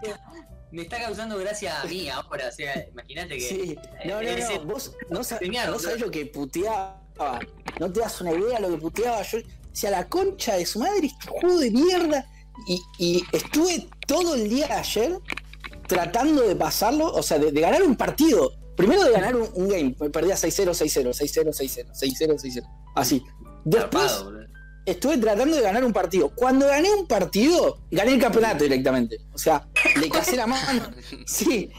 tiempo. Me está causando gracia a mí ahora, o sea, imagínate que. Sí, no, no, ese- no, vos no, sa- Streamear, no boludo. sabés lo que puteaba. No te das una idea lo que puteaba. Yo decía, la concha de su madre, este juego de mierda. Y, y estuve todo el día de ayer tratando de pasarlo, o sea, de, de ganar un partido. Primero de ganar un, un game, me perdía 6-0, 6-0, 6-0, 6-0, 6-0, 6-0. Así. Después boludo. Estuve tratando de ganar un partido. Cuando gané un partido, gané el campeonato directamente. O sea, le casé la mano. Sí.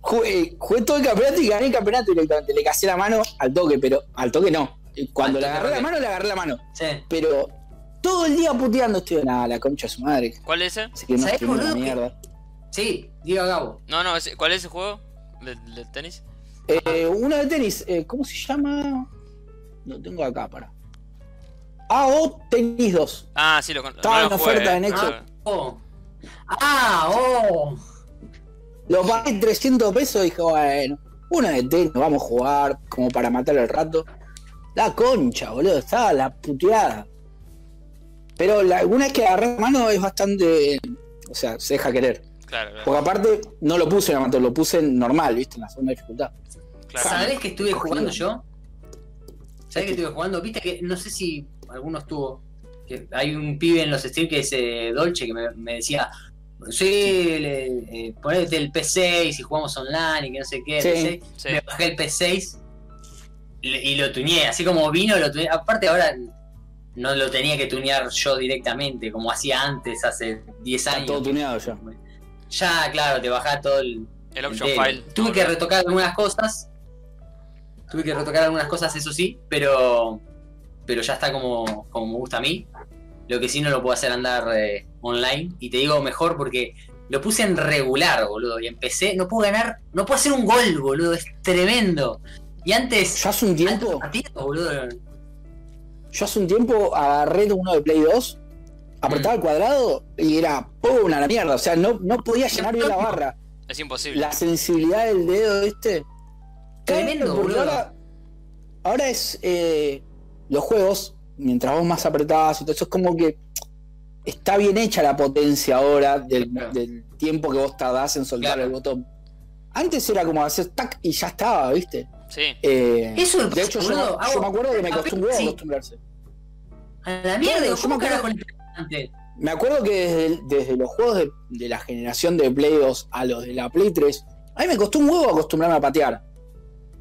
Jugué, jugué todo el campeonato y gané el campeonato directamente. Le casé la mano al toque, pero al toque no. Cuando le agarré la mano, le agarré la mano. Sí. Pero todo el día puteando estoy nada, la concha de su madre. ¿Cuál es ese? Así que no ¿Sabés, estoy una boludo, mierda. Sí, diga Gabo. No, no, ese- ¿cuál es ese juego? ¿Del, del tenis? Eh, uno de tenis, eh, ¿cómo se llama? Lo tengo acá para. AO Tenis 2. Ah, sí, lo con- Estaba no en oferta eh. en Xbox. Ah, Oh. Ah, oh. Lo pagué 300 pesos y dije, bueno, una de tenis, vamos a jugar como para matar el rato. La concha, boludo, estaba la puteada. Pero la, una vez que agarré la mano es bastante. O sea, se deja querer. Claro, claro. Porque aparte no lo puse en amateur, lo puse en normal, ¿viste? En la segunda dificultad. claro. ¿Sabés que estuve jugando yo? ¿Sabés que estuve jugando? Viste que no sé si alguno estuvo. Que hay un pibe en los streams que es eh, Dolce que me, me decía. Sí, le, eh, ponete el P6 y jugamos online y que no sé qué. Sí. P6. Sí. Me bajé el P6 y, y lo tuneé. Así como vino, lo tuneé. Aparte, ahora no lo tenía que tunear yo directamente, como hacía antes, hace 10 Está años. todo tuneado ya. Ya, claro, te bajás todo el, El option file. Tuve que retocar algunas cosas. Tuve que retocar algunas cosas, eso sí, pero pero ya está como, como me gusta a mí. Lo que sí no lo puedo hacer andar eh, online. Y te digo mejor porque lo puse en regular, boludo. Y empecé, no puedo ganar, no puedo hacer un gol, boludo. Es tremendo. Y antes, Yo hace un tiempo, partidos, boludo. yo hace un tiempo agarré uno de Play 2, apretaba el cuadrado y era ¡pum! a la mierda. O sea, no, no podía llenar bien la barra. Es imposible. La sensibilidad del dedo, ¿viste? Tremendo, boludo. Ahora, ahora es. eh, los juegos, mientras vos más apretabas y todo eso, es como que está bien hecha la potencia ahora del, Claro. del tiempo que vos tardás en soltar Claro. el botón. Antes era como hacer tac y ya estaba, ¿viste? Sí. Eh, Eso, de hecho, yo, hago- me acuerdo que me costó un huevo Sí. acostumbrarse. A la mierda, yo ¿cómo me acuerdo-? Me acuerdo que desde, los juegos de, de la generación de Play 2 a los de la Play 3, a mí me costó un huevo acostumbrarme a patear.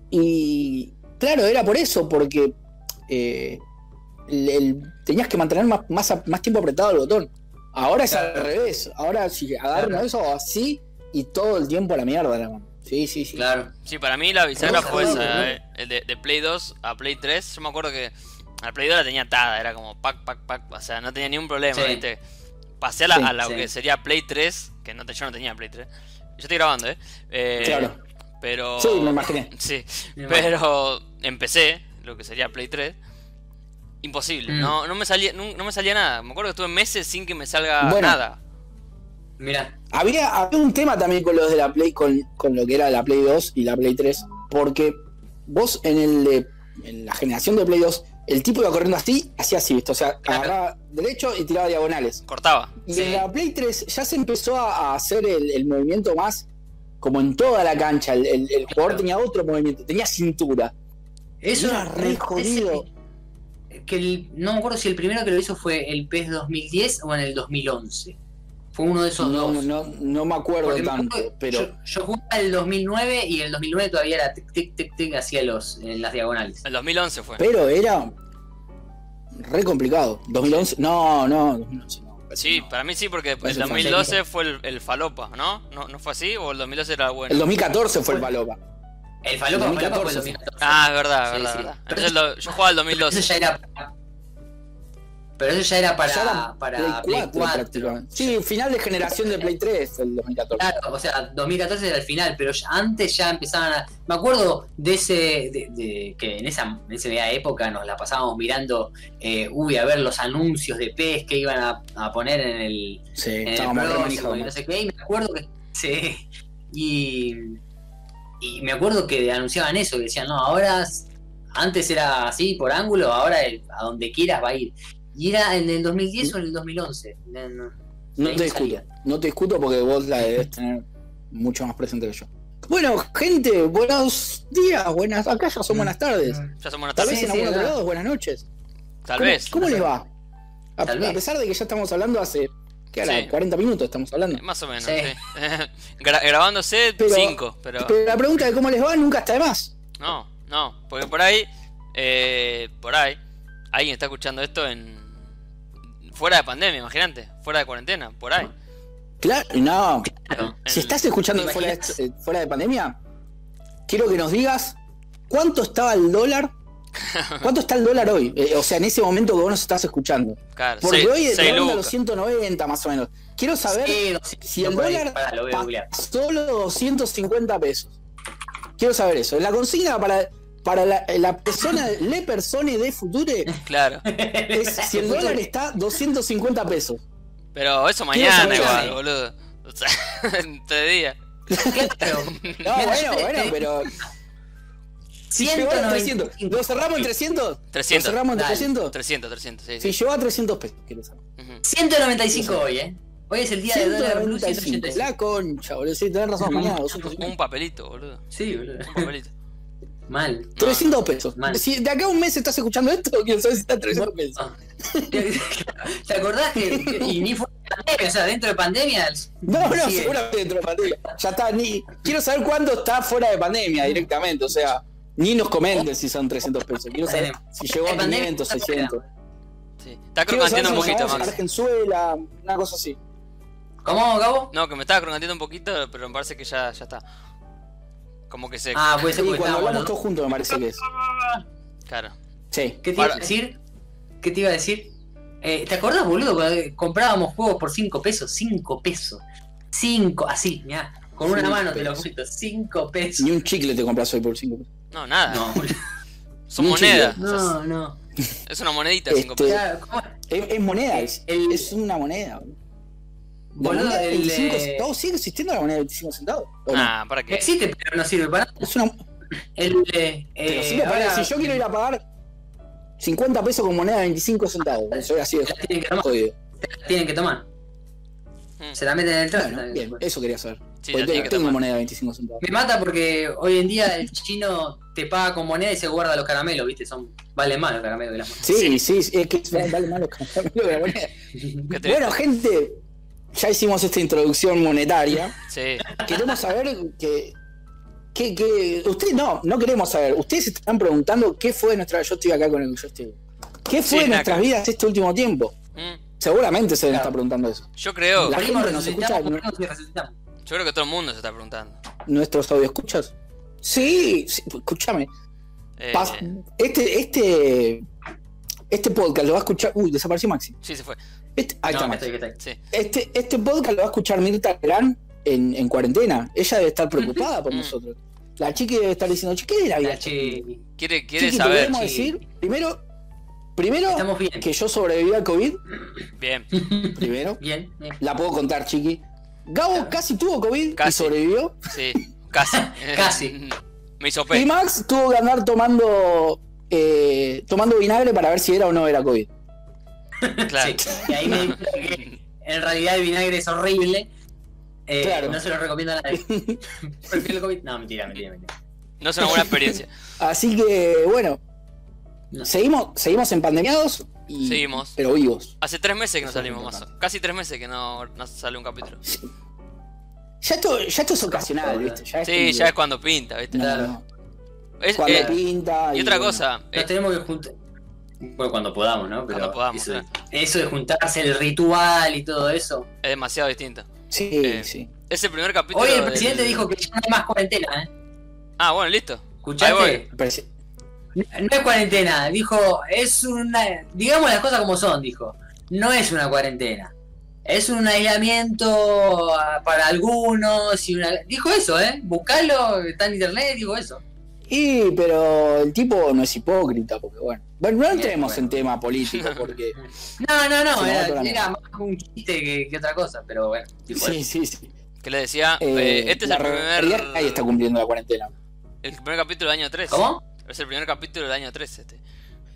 Y claro, era por eso, porque eh, el- el- tenías que mantener más, más, más tiempo apretado el botón. Ahora es Claro. al revés. Ahora si agarro Claro. eso así y todo el tiempo a la mierda, la mano. Sí, sí, sí. Claro. Sí, para mí la bisagra fue esa, eh. El de, de Play 2 a Play 3. Yo me acuerdo que al Play 2 la tenía atada, era como pack, pack, pack. O sea, no tenía ni un problema, Sí. ¿viste? Pasé a, la, Sí, a lo sí. que sería Play 3, que no te, yo no tenía Play 3. Yo estoy grabando, ¿eh? Eh, Claro. Pero. Sí, me imaginé. Sí, Me pero empecé lo que sería Play 3. Imposible, Mm. no, no, me salía, no, no me salía nada. Me acuerdo que estuve meses sin que me salga Bueno. nada. Mira, Había, había un tema también con los de la Play, con, con lo que era la Play 2 y la Play 3, porque vos en el de- en la generación de Play 2, el tipo iba corriendo así, hacía así, ¿viste? o sea, Claro. agarraba derecho y tiraba diagonales. Cortaba. Y Sí. en la Play 3 ya se empezó a, a hacer el, el movimiento más como en toda la cancha. El, el- el jugador Claro. tenía otro movimiento, tenía cintura. Eso Era re me jodido. Que el- no me acuerdo si el primero que lo hizo fue el PES 2010 o en el 2011. Fue uno de esos No, dos. no, no me acuerdo Porque me tanto, acuerdo que pero yo, yo jugaba el 2009 y el 2009 todavía era tic tic tic tic hacía los en las diagonales. El 2011 fue. pero era re complicado. 2011, no, no, 2011 no. Sí, para mí sí, porque el Parece 2012 fue el, el falopa, ¿no? ¿no? ¿No fue así? ¿O el 2012 era bueno? El 2014 fue el Palopa. El Falopa, Falopa fue el 2014, 2014. Ah, es verdad, Sí, verdad, sí. verdad. Entonces lo- yo jugaba el Pero 2012. eso ya era Pero eso ya era para, Ya era para Play Play 4, 4. prácticamente. Sí, final de generación de Play 3, el 2014. Claro, o sea, 2014 era el final, pero ya- antes ya empezaban a... Me acuerdo de ese, de, de- que en esa, en esa época nos la pasábamos mirando, eh, uy, a ver los anuncios de PES que iban a, a poner en el, Sí, en el próximo y no sé qué, y me acuerdo que... Sí, y, y me acuerdo que anunciaban eso, que decían, no, ahora, antes era así por ángulo, ahora el- a donde quieras va a ir. Y era en el 2010 o en el 2011. No, no. Te salía. discuto, no te discuto porque vos la debes tener mucho más presente que yo. Bueno, gente, buenos días, buenas, acá ya son buenas tardes. Ya son buenas Tal tardes. vez Sí, en sí, algún otro lado, buenas noches. Tal ¿Cómo, vez. ¿Cómo les va? A, Tal a vez. pesar de que ya estamos hablando hace, ¿qué hará? Sí. 40 minutos estamos hablando. Más o menos, Sí. sí. Gra- grabándose Pero- 5, pero... Pero la pregunta de cómo les va nunca está de más. No, no, porque por ahí, eh, por ahí, alguien está escuchando esto en... Fuera de pandemia, imagínate, fuera de cuarentena, por ahí. Claro, no. Claro. Si estás escuchando eh, fuera de pandemia, quiero que nos digas cuánto estaba el dólar. ¿Cuánto está el dólar hoy? Eh, o sea, en ese momento que vos nos estás escuchando. Claro, Porque seis- hoy seis ronda los lucas. 190 más o menos. Quiero saber Sí, 200 si el dólar Pará, lo voy a googlear. pa- solo 250 pesos. Quiero saber eso. La consigna para, para la, la persona, le persone de future Claro, es si el dólar está 250 pesos. pero eso mañana igual, boludo. O sea, en tres días. Claro. No, bueno, bueno, pero si llegó a 300, 195. ¿lo cerramos en 300? 300. ¿Lo cerramos en Dale. 300? 300, 300, sí, Si sí. llegó a 300 pesos, quiero saber. Ujú. 195 hoy, ¿eh? Hoy es el día de dólar blue 195. 185. La concha, boludo. Sí, tenés razón, mañana 250. Un papelito, boludo. Sí, boludo. Un papelito. Mal. No, 300 pesos. Mal. Si de acá a un mes estás escuchando esto, quiero saber si está 300 pesos. Ah. ¿Te acordás que, que- y ni fue pandemia, o sea, dentro de pandemia? No, no, Sí. seguramente dentro de pandemia. Ya está, ni. Quiero saber cuándo está fuera de pandemia directamente. O sea, ni nos comenten si son 300 pesos. Quiero saber si llegó a En pandemia 500, está 600. Sí. Está crocanteando un poquito, Max. Argenzuela, una cosa así. ¿Cómo, Gabo? No, que me estaba crocanteando un poquito, pero me parece que ya, ya está. Como que se... Ah, puede Sí, ser porque cuando hablamos todos juntos me parece que es. Claro. Sí. ¿Qué te iba a decir? ¿Qué te iba a decir? Eh, ¿Te acordás, boludo? Cuando comprábamos juegos por 5 pesos. 5 pesos. 5, así, mirá. Con una mano te lo cuento. 5 pesos. Ni un chicle te compras hoy por 5 pesos. No, nada. No, boludo. Son monedas. chicle. O sea, no, no. es una monedita, Este, cinco pesos. Es, es moneda, es, El- es una moneda. boludo. Moneda de el, 25 eh, centavos sigue existiendo la moneda de 25 centavos. ¿o no? Nah, ¿para qué? Existe, pero no sirve para nada. Es una. El, eh, Pero eh, me parece, ahora- si yo quiero ir a pagar 50 pesos con moneda de 25 centavos, eso era así de la tienen que tomar. tienen que tomar. Mm. Se la meten en el traje. Bueno, bien, eso quería saber. Sí, Porque la tengo, moneda de 25 centavos. Me mata porque hoy en día el chino te paga con moneda y se guarda los caramelos, ¿viste? Son valen más los caramelos de las monedas. Sí, sí, sí, es que vale vale más los caramelos que la moneda. ¿Qué te- Bueno, gente, ya hicimos esta introducción monetaria. Sí. Queremos saber que. que, que ustedes no, no queremos saber. Ustedes se están preguntando qué fue nuestra. Yo estoy acá con el yo estoy. ¿Qué fue Sí, de nuestras acá. vidas este último tiempo? Mm. Seguramente se deben Claro. estar preguntando eso. Yo creo, La gente nos escucha, ¿no? Yo creo que todo el mundo se está preguntando. ¿Nuestros audio escuchas? Sí, sí, escúchame. Eh, Este, este, este podcast lo va a escuchar. Uy, desapareció Maxi. sí, se fue. Este, ahí No, está que Maxi. estoy, que estoy. Sí. Este, este podcast lo va a escuchar Mirta Gran en, en cuarentena. Ella debe estar preocupada por Mm. nosotros. La chiqui debe estar diciendo, chiqui, ¿qué de la vida? La chi- Quiere, quiere Chiqui, te saber. Chiqui. decir, primero, primero Estamos bien. que yo sobreviví al COVID. Bien. Primero, Bien, bien. la puedo contar, chiqui. Gabo casi tuvo COVID y sobrevivió. Sí, casi. Casi. Me hizo Y pe. Max tuvo que andar tomando eh, tomando vinagre para ver si era o no era COVID. Claro. Sí. Y ahí me di cuenta que en realidad el vinagre es horrible. Eh, Claro. No se lo recomiendo a nadie. Prefiero el COVID. No, mentira, mentira, mentira. No es una buena experiencia. Así que, bueno, No. seguimos, seguimos en pandemiados y Seguimos. pero vivos. Hace tres meses que no salimos más. Casi tres meses que no, no sale un capítulo. Ya esto, ya esto es ocasional, ¿viste? Ya es Sí, ya es cuando pinta, ¿viste? no, Claro. no. Es- Cuando eh, pinta. y otra bueno. cosa, eh, Nos tenemos que juntar. Bueno, cuando podamos, ¿no? Pero Cuando podamos, eso, de juntarse, el ritual y todo eso. es demasiado distinto. Sí, eh, sí. Es el primer capítulo. Hoy el del- presidente dijo que ya no hay más cuarentena, ¿eh? Ah, bueno, listo. Ahí ¿Escuchaste? No es cuarentena, dijo, es una. Digamos las cosas como son, dijo. No es una cuarentena. Es un aislamiento ah, para algunos y una. Dijo eso, ¿eh? Buscalo, está en internet, dijo eso. Y, pero el tipo no es hipócrita, porque bueno. Bueno, no entremos bueno. en tema político, porque. No, no, no, era, más un chiste que, que otra cosa, pero bueno. dijo sí, eso. sí, sí. Que le decía, Eh, eh, este es la el primer, Nadie está cumpliendo la cuarentena. el primer capítulo del año 3. ¿Cómo? Es el primer capítulo del año 3 este.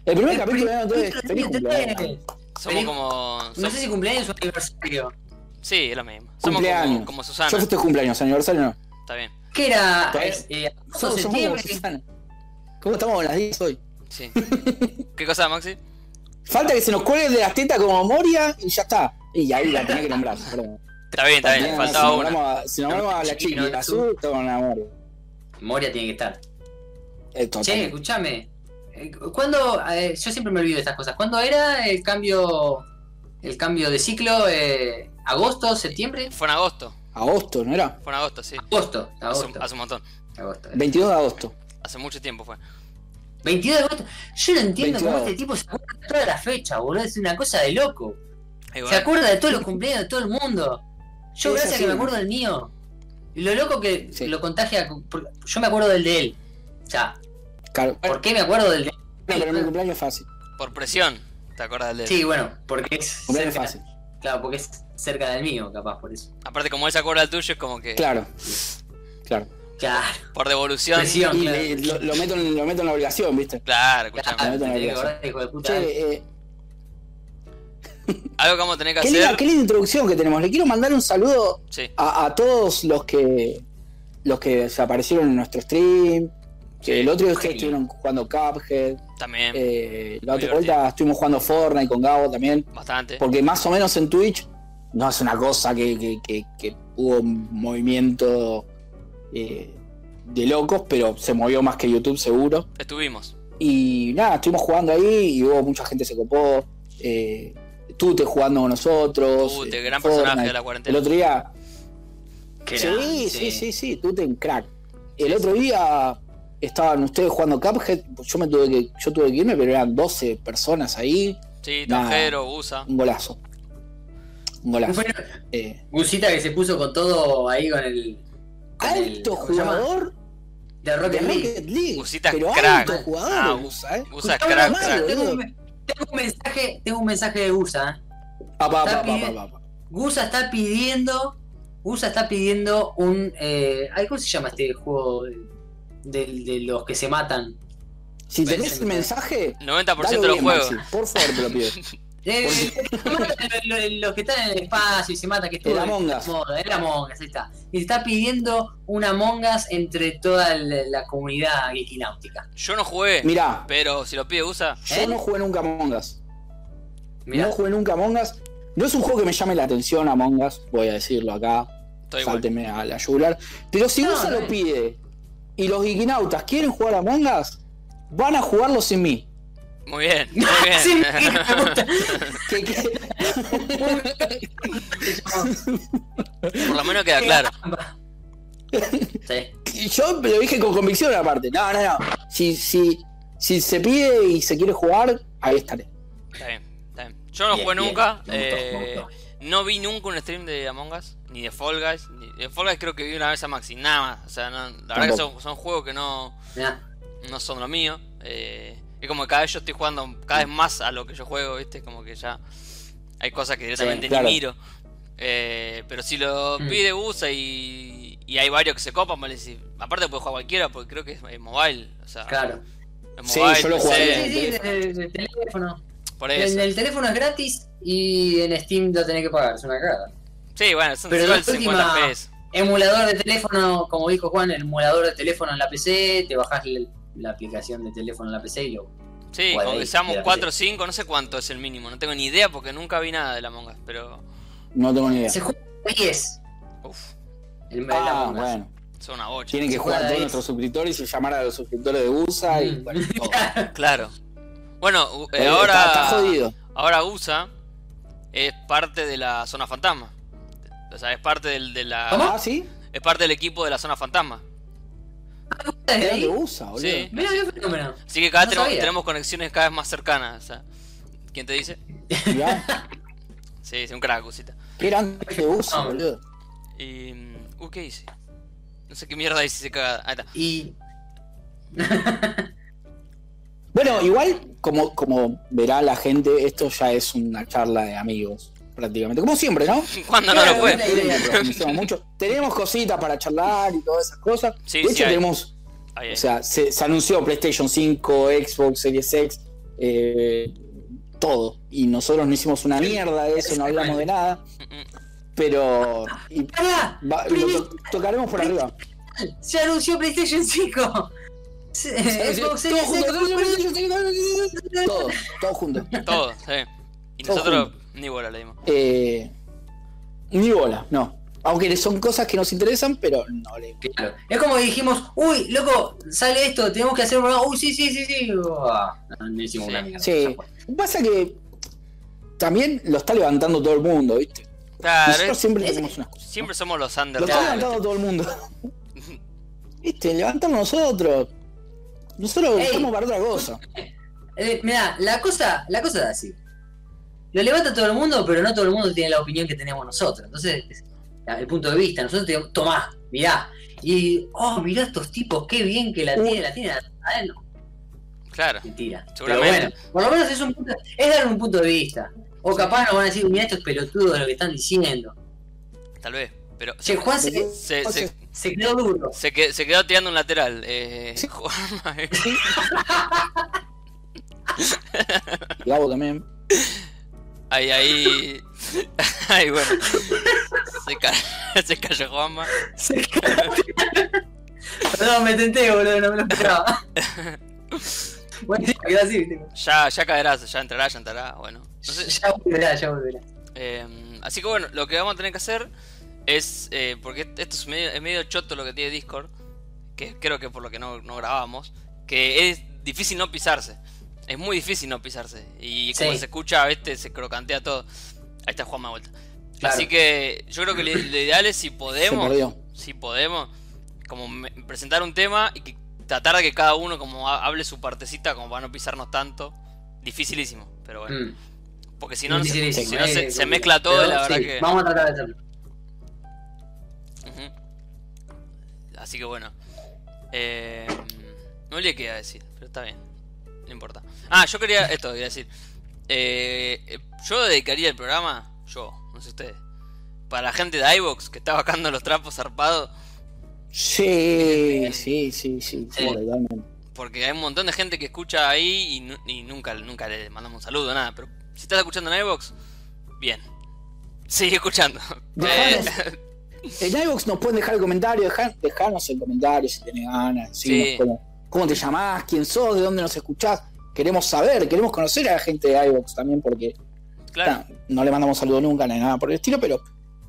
El primer El capítulo de primer año 3, capítulo feliz del año cumpleaños. Somos como. No sé si cumpleaños o aniversario. Sí, es lo mismo. Somos Cumpleaños. como, como Susana. Yo festejo cumpleaños, aniversario no. Está bien. ¿Qué era? Eh, Nosotros somos como. Susana. ¿Cómo estamos con las 10 hoy? Sí. ¿Qué cosa, Maxi? Falta que se nos cuelguen de las tetas como Moria y ya está. Y ahí la tenía que nombrar. perdón. Está bien, está bien. Faltaba si una. nombramos a- Si nombramos a la no, no, azul, estamos en la Moria. Moria tiene que estar. Eh. Che, escúchame. Eh, ¿Cuándo? eh, yo siempre me olvido de estas cosas. ¿Cuándo era el cambio el cambio de ciclo? Eh, ¿Agosto? ¿Septiembre? Fue en agosto. Agosto, ¿no era? Fue en agosto, sí. Agosto. Hace, Agosto. hace un montón. agosto. 22 de agosto. Hace mucho tiempo fue. 22 de agosto. Yo no entiendo 22 cómo este tipo se acuerda de toda la fecha, boludo. Es una cosa de loco. Se acuerda de todos los cumpleaños de todo el mundo. Yo, gracias a así, que me ¿no? acuerdo del mío. Y lo loco que Sí. lo contagia. Yo me acuerdo del de él. O sea, Claro. ¿por qué me acuerdo del de pero mi cumpleaños es fácil. por presión. ¿Te acuerdas del de? Sí, bueno, porque es. Cumpleaños cerca- fácil. Claro, porque es cerca del mío, capaz, por eso. Aparte, como él se acuerda del tuyo, es como que. Claro. Claro. Claro, Por devolución. Presión. Y claro. le- lo, lo meto en, lo meto en la obligación, ¿viste? Claro, escuchame. claro, me te meto en tenés que la acordar, hijo de puta. Che, eh, Algo que vamos a tener que qué, hacer. linda, qué linda introducción que tenemos. Le quiero mandar un saludo Sí, a, a todos los que los que se aparecieron en nuestro stream. Que el otro día ustedes estuvieron jugando Cuphead. también. eh, la otra vuelta estuvimos jugando Fortnite con Gabo también. bastante. Porque más o menos en Twitch no es una cosa que, que- que- que hubo un movimiento eh, de locos, pero se movió más que YouTube seguro. Estuvimos. Y nada, estuvimos jugando ahí y hubo mucha gente se copó. Eh, Tute jugando con nosotros. Tute, gran Fortnite. personaje de la El cuarentena. otro día. Sí, sí, sí, sí, Tute en crack. El otro día estaban ustedes jugando Cuphead. Yo me tuve que, yo tuve que irme, pero eran 12 personas ahí. Sí, Nada. Tanjero, USA. Un golazo. Un golazo. Bueno, Eh, Gusita que se puso con todo ahí con el. con alto jugador De de Rocket League. Rocket League. Gusita es pero crack. alto jugador, Ah, Gusa, ¿eh? USA es Escuchame crack, crack. Tengo, un, tengo un mensaje, tengo un mensaje de Gusa. ¿eh? Pa, pa, Está pa, pa, pide- pa, pa. Gusa está pidiendo. Gusa está pidiendo un. Eh, ¿Cómo se llama este juego de, los que se matan? Si tenés el me- mensaje, 90% dalo de los juegos. Por favor, te lo pido. Eh, lo- lo- los que están en el espacio y se matan, que es El todo el Among Us, ahí está. Y está pidiendo una Among Us entre toda la, la comunidad geekináutica. Yo no jugué, Mirá, pero si lo pide USA, yo ¿Eh? no jugué nunca. Mirá, No jugué nunca Among Us. No es un juego que me llame la atención Among Us, voy a decirlo acá. estoy igual. A la yugular. Pero si No, Gusa no lo pide y los geekinautas quieren jugar a Among Us, van a jugarlo sin mí. Muy bien, muy gusta. Que- que- Por lo menos queda claro. Sí. Yo lo dije con convicción aparte. No, no, no. Si, si, si se pide y se quiere jugar, ahí estaré. Está bien, está bien. Yo no Bien, jugué bien. nunca. Me gustó, me eh, gustó. no vi nunca un stream de Among Us, ni de Fall Guys. Ni de Fall Guys creo que vi una vez a Maxi, nada más. O sea, no- la verdad que son, son juegos que no, no son lo mío. Eh, es como que cada vez yo estoy jugando cada vez más a lo que yo juego, ¿viste? Como que ya hay cosas que directamente claro. ni miro. Eh, pero si lo Mm. pide USA y, y hay varios que se copan, vale aparte puede jugar cualquiera porque creo que es, es mobile. O sea, Claro. es Sí, mobile, yo lo PC, jugaría. Sí, sí, de, de teléfono. por En eso. el teléfono es gratis y en Steam lo tenés que pagar, es una cagada. Sí, bueno, son Pero igual la 50 última- PS. Emulador de teléfono, como dijo Juan, el emulador de teléfono en la PC, te bajás la, la aplicación de teléfono en la PC y lo. Sí, ahí, que seamos mira, 4 o 5, no sé cuánto es el mínimo, no tengo ni idea porque nunca vi nada de la Among Us, pero. No tengo ni idea. Se juega a 10. Uff, El, Ah, Us. bueno. son una bocha. Tienen que jugar todos nuestros suscriptores y llamar a los suscriptores de USA y Mm. bueno, todo. Claro. Bueno, Eh, ahora. está, está jodido. Ahora USA es parte de la zona fantasma. O sea, es parte del, de la. ¿Cómo? Ah, sí. Es parte del equipo de la zona fantasma. ¿Desde Era ahí? de USA, boludo. Sí. Mirá, qué fenómeno. Así que cada No vez tenemos, conexiones cada vez más cercanas. O sea, ¿quién te dice? Mirá, Sí, sí, un crack, cosita. que era antes de USA, Ah. boludo. Y. mm, Uh, ¿qué hice? No sé qué mierda hice, se caga. Ahí está. Y. Bueno, igual, como, como verá la gente, esto ya es una charla de amigos, prácticamente. Como siempre, ¿no? ¿Cuándo no lo fue? idea. Mucho. Tenemos cositas para charlar y todas esas cosas. Sí, de sí hecho, hay. tenemos, o sea, se, se anunció PlayStation 5, Xbox Series X, eh, todo. Y nosotros no hicimos una mierda de eso, no hablamos de nada. Pero y va- lo to- tocaremos por arriba. Se anunció PlayStation 5. Se- Xbox Series X. todo, todo junto. Todo, sí. Y nosotros ni bola le dimos. Eh, ni bola, no. Aunque son cosas que nos interesan, pero no le. Claro. Es como que dijimos, uy, loco, sale esto, tenemos que hacer un programa. Uy, sí, sí, sí, sí. Ah, no, no hicimos Sí. una mierda. Sí. Pasa que también lo está levantando todo el mundo, ¿viste? Claro, Nosotros siempre es- tenemos unas cosas. siempre somos los Lo under. está Claro. levantando todo el mundo. ¿Viste? Levantamos nosotros. Nosotros Ey. estamos para otra cosa. Eh, mirá, la cosa, la cosa es así. Lo levanta todo el mundo, pero no todo el mundo tiene la opinión que tenemos nosotros. Entonces, es- el punto de vista, nosotros tenemos, tomá, mirá. Y, oh, mirá estos tipos, qué bien que la Uh. tiene, la tiene adentro. Claro. Mentira. Pero bueno, por lo menos es, un punto, es dar un punto de vista. O capaz nos van a decir, mirá estos pelotudos de lo que están diciendo. Tal vez. Pero Che, Juan se, se, O se, quedó duro. se, que- se quedó tirando un lateral. Eh, eh. Gabo también. Ahí, ahí. Ahí, bueno. Se, ca- se cayó Juanma. Se quedó- Perdón, me tenté, boludo, no me lo esperaba. bueno, sí, quedó así, viste. Ya, ya caerá, ya entrará, ya entrará. Bueno. No sé, Ya volverá, ya volverá. Eh, así que bueno, lo que vamos a tener que hacer es, eh, porque esto es medio, es medio choto lo que tiene Discord, que creo que por lo que no, no grabamos, que es difícil no pisarse. Es muy difícil no pisarse. Y como Sí. se escucha, este se crocantea todo. Ahí está Juanma de vuelta. Claro. Así que yo creo que lo, lo ideal es si podemos, si podemos, como me- presentar un tema y que tratar de que cada uno como ha- hable su partecita como para no pisarnos tanto. Dificilísimo, pero bueno. Mm. Porque si no, se- Dificilísimo, si no se, se complicado. mezcla todo y la verdad sí, que... Vamos a tratar de hacerlo. Así que bueno. Eh, no olvidé qué iba a decir, pero está bien. No importa. Ah, yo quería esto, quería decir. Eh, eh, yo dedicaría el programa, yo, no sé ustedes, para la gente de iVox que está bajando los trapos zarpados. Sí, sí, sí, sí, Sí. Porque hay un montón de gente que escucha ahí y, nu- y nunca, nunca le mandamos un saludo, nada. Pero si estás escuchando en iVox, bien. Sigue escuchando. Eh, En iVoox nos pueden dejar el comentario, dejar, dejarnos el comentario si tenés ganas, Sí. Cómo, te llamás, quién sos, de dónde nos escuchás. Queremos saber, queremos conocer a la gente de iVoox también, porque claro, no le mandamos saludo nunca ni nada por el estilo, pero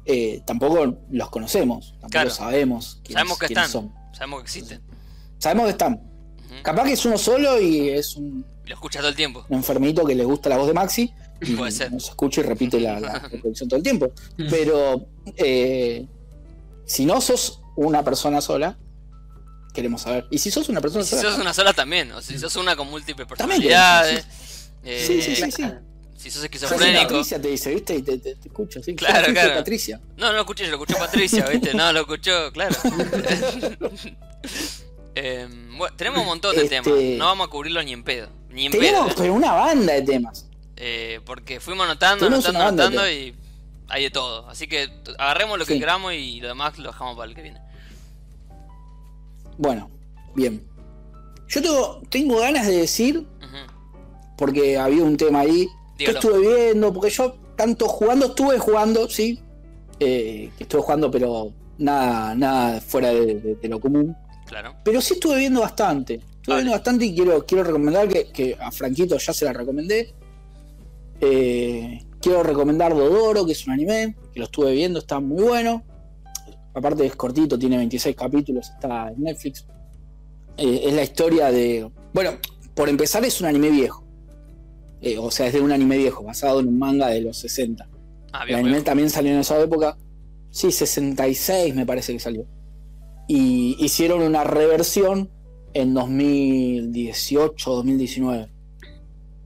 eh, tampoco los conocemos, tampoco Claro. sabemos quiénes, sabemos que quiénes están. son. Sabemos que existen. Sabemos que están. Capaz que es uno solo y es un, Lo escuchas todo el tiempo. un enfermito que le gusta la voz de Maxi y Puede ser. nos escucha y repite la, la reproducción todo el tiempo. Mm. Pero eh, si no sos una persona sola, queremos saber. Y si sos una persona si sola, sos una sola también, o si sos una con múltiples personalidades. eh, Sí, sí, sí, sí. Si sos esquizofrénico. Patricia te dice, ¿viste? Y te, te, te escucho, sí. Claro, claro. Patricia. No, no lo escuché, yo lo escuchó Patricia, ¿viste? No, lo escuchó, claro. Eh, bueno, tenemos un montón de Este- temas. No vamos a cubrirlos ni en pedo. Ni en Tenemos pedo. pero una banda de temas. Eh, porque fuimos anotando, Tenemos anotando, anotando y hay de todo. Así que agarremos lo que Sí. queramos y lo demás lo dejamos para el que viene. Bueno, bien. Yo tengo, tengo ganas de decir, porque había un tema ahí, que estuve viendo, porque yo tanto jugando, estuve jugando, sí. eh, que estuve jugando, pero nada, nada fuera de- de- de lo común. Claro. Pero sí estuve viendo bastante. Estuve viendo bastante y quiero, quiero recomendar que, que a Franquito ya se la recomendé. Eh, quiero recomendar Dodoro, que es un anime, que lo estuve viendo, está muy bueno. Aparte es cortito, tiene 26 capítulos, está en Netflix. Eh, es la historia de... Bueno, por empezar es un anime viejo. Eh, o sea, es de un anime viejo, basado en un manga de los 60. Ah, El anime bien. también salió en esa época. Sí, 66 me parece que salió. Y hicieron una reversión en 2018 2019.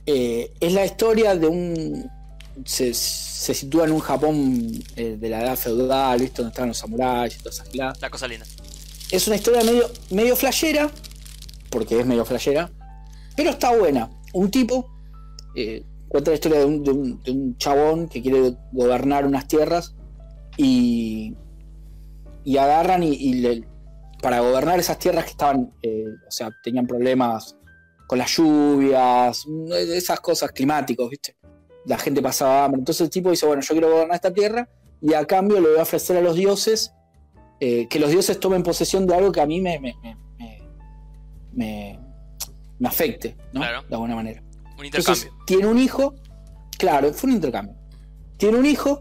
Eh, es la historia de un. Se, se sitúa en un Japón eh, de la edad feudal, ¿viste? Donde estaban los samuráis y todas esas clases. La cosa linda. Es una historia medio, medio flashera, porque es medio flashera, pero está buena. Un tipo eh, cuenta la historia de un, de un- de un chabón que quiere gobernar unas tierras y, y agarran y, y le- para gobernar esas tierras que estaban, eh, o sea, tenían problemas con las lluvias, esas cosas climáticas, ¿viste? La gente pasaba hambre. Entonces el tipo dice, bueno, yo quiero gobernar esta tierra y a cambio le voy a ofrecer a los dioses eh, que los dioses tomen posesión de algo que a mí me, me, me, me, me afecte, ¿no? Claro. De alguna manera. Un Entonces, intercambio. tiene un hijo, claro, fue un intercambio. Tiene un hijo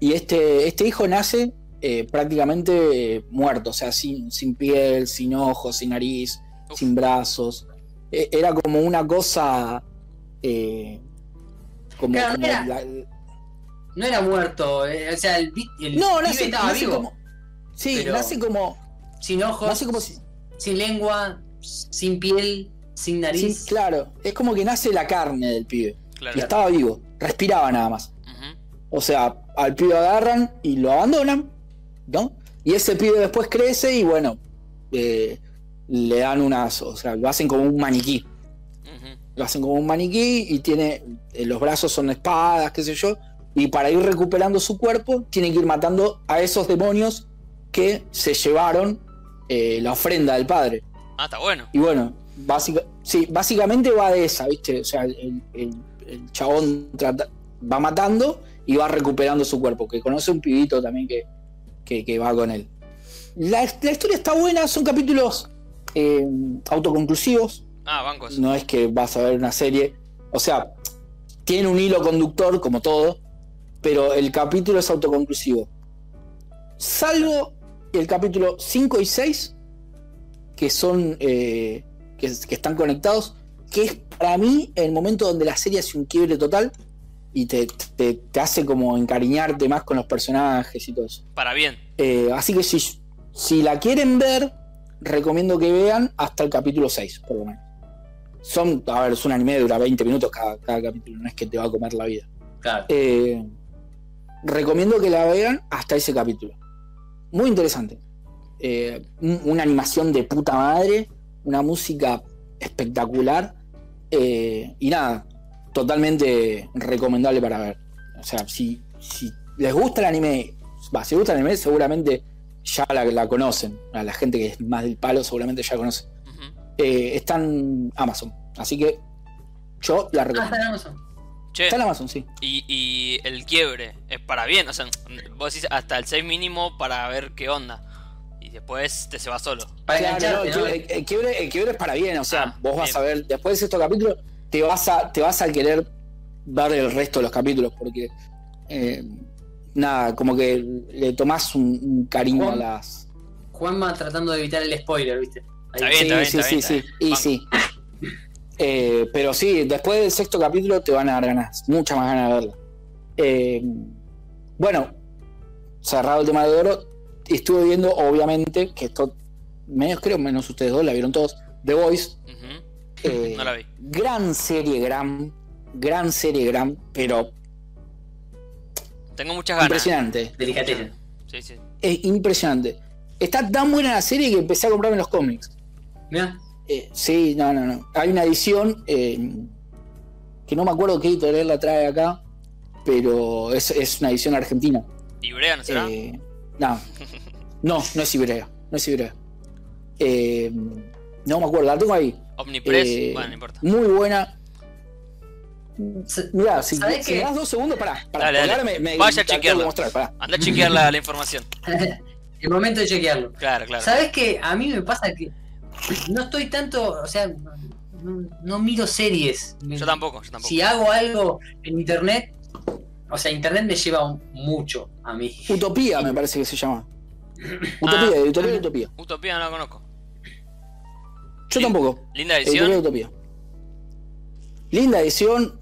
y este, este hijo nace eh, prácticamente eh, muerto, o sea, sin, sin piel, sin ojos, sin nariz, Uf. sin brazos. Eh, era como una cosa... eh, como, Claro, como era- la- No era muerto, eh, o sea, el, el no, pibe nace, estaba nace vivo. como... Sí, pero- nace como... Sin ojos, Nace como si- sin lengua, sin piel, sin nariz. sí, claro, es como que nace la carne del pibe. Claro. Y estaba vivo, respiraba nada más. O sea, al pibe agarran y lo abandonan, ¿no? Y ese pibe después crece y bueno, eh, le dan unas, o sea, lo hacen como un maniquí. Lo hacen como un maniquí y tiene, eh, los brazos son espadas, qué sé yo. Y para ir recuperando su cuerpo, tiene que ir matando a esos demonios que se llevaron eh, la ofrenda del padre. Ah, está bueno. Y bueno, básica, sí, básicamente va de esa, ¿viste? O sea, el, el- el chabón trata- va matando y va recuperando su cuerpo, que conoce un pibito también que, que- que va con él. La, la historia está buena, son capítulos eh, autoconclusivos, Ah, no es que vas a ver una serie, o sea, tiene un hilo conductor como todo, pero el capítulo es autoconclusivo. Salvo el capítulo 5 y 6, que son eh, que, que están conectados, que es para mí el momento donde la serie hace un quiebre total y te, te- te hace como encariñarte más con los personajes y todo eso. Para bien. Eh, así que si, si la quieren ver, recomiendo que vean hasta el capítulo 6, por lo menos. Son, a ver, es un anime, dura 20 minutos cada, cada capítulo, no es que te va a comer la vida. Claro. Eh, recomiendo que la vean hasta ese capítulo. Muy interesante. Eh, un- una animación de puta madre, una música espectacular. eh, y nada, totalmente recomendable para ver. O sea, si, si les gusta el anime, va, si les gusta el anime, seguramente ya la, la conocen. A la gente que es más del palo, seguramente ya conoce. Eh, está en Amazon. Así que yo la Ah, recomiendo. está en Amazon. Che, Está en Amazon, sí. y, y el quiebre es para bien. O sea, vos decís hasta el 6 mínimo para ver qué onda. Y después te se va solo. Para Claro, no, engancharte, el, quiebre, el quiebre- el quiebre es para bien, o sea, Ah, vos vas bien. a ver, después de estos capítulos, te vas a, te vas a querer ver el resto de los capítulos, porque eh, nada, como que le tomás un, un cariño a Juan. las. Juanma tratando de evitar el spoiler, ¿viste? Ahí. Está bien, sí, está bien, sí, está sí, bien, sí, está y bien. sí. Eh, pero sí, después del sexto capítulo te van a dar ganas, muchas más ganas de verla. Eh, bueno, cerrado el tema de oro, estuve viendo, obviamente, que esto, menos creo, menos ustedes dos, la vieron todos, The Voice. Eh, No la vi. Gran serie, gran, gran serie, gran, pero Tengo muchas ganas. impresionante. Delicateza. Sí, sí. Es impresionante. Está tan buena la serie que empecé a comprarme los cómics. Mirá, Eh, sí, no, no, no. Hay una edición eh, que no me acuerdo qué editorial la trae acá, pero es, es una edición argentina. ¿Ibrea no será? Eh, no, no, no es Ibrea, no es Ibrea. Eh, no me acuerdo, la tengo ahí. Omnipress. Eh, bueno, no importa. Muy buena. Mirá, si, ¿Sabés si me qué? das dos segundos, pará. pará Dale, dale. me, me- Vaya a que mostrar, pará. Anda a chequear la, la información. el momento de chequearlo. Claro, claro. ¿Sabes qué? A mí me pasa que no estoy tanto, o sea, no, no miro series. Me- Yo tampoco, yo tampoco. Si hago algo en internet, o sea, internet me lleva un- mucho a mí. Utopía me parece que se llama. Utopía, Ah. editorial Utopía. Utopía no la conozco. Yo tampoco. Linda Editorial edición. Utopía. Linda edición.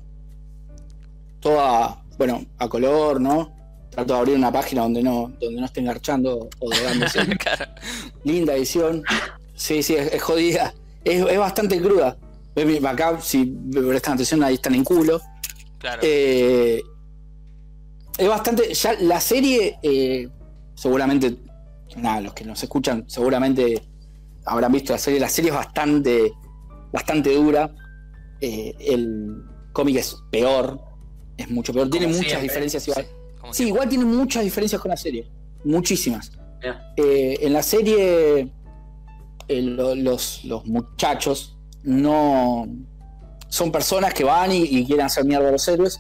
Toda, bueno, a color, ¿no? Trato de abrir una página donde no, donde no esté engarchando o drogándose. Claro. Linda edición. Sí, sí, es, es jodida. Es, es bastante cruda. Acá, si prestan atención, ahí están en culo. Claro. Eh, es bastante. Ya la serie, eh, seguramente, nada, los que nos escuchan, seguramente habrán visto la serie. La serie es bastante, bastante dura. Eh, el cómic es peor, es mucho peor. Tiene muchas siempre. diferencias igual. Sí, igual tiene muchas diferencias con la serie. Muchísimas. Eh, en la serie, eh, lo- los, los muchachos, no. Son personas que van y, y quieren hacer mierda a los héroes,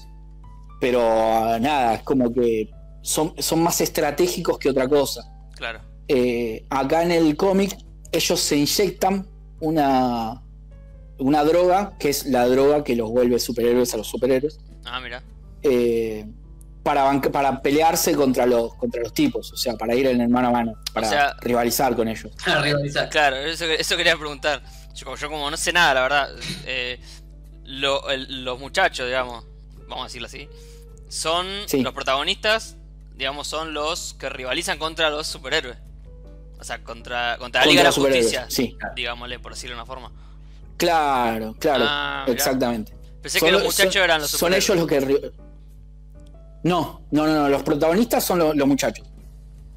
pero ah, nada, es como que son, son más estratégicos que otra cosa. Claro. Eh, acá en el cómic, ellos se inyectan una, una droga, que es la droga que los vuelve superhéroes a los superhéroes, Ah, mira. eh, para, para pelearse contra los, contra los tipos, o sea, para ir en el mano a mano, para sea- rivalizar con ellos. A rivalizar. Claro, eso, eso quería preguntar. Yo, como- yo como no sé nada, la verdad. eh, lo- el- los muchachos, digamos, vamos a decirlo así, son Sí. los protagonistas, digamos, son los que rivalizan contra los superhéroes. O sea, contra, contra la Contra Liga de la Justicia, sí. digámosle, por decirlo de una forma. Claro, claro, Ah, exactamente. Pensé Son que los lo- muchachos son- eran los Son superhéroes. ellos los que. No, no, no, no, los protagonistas son lo- los muchachos.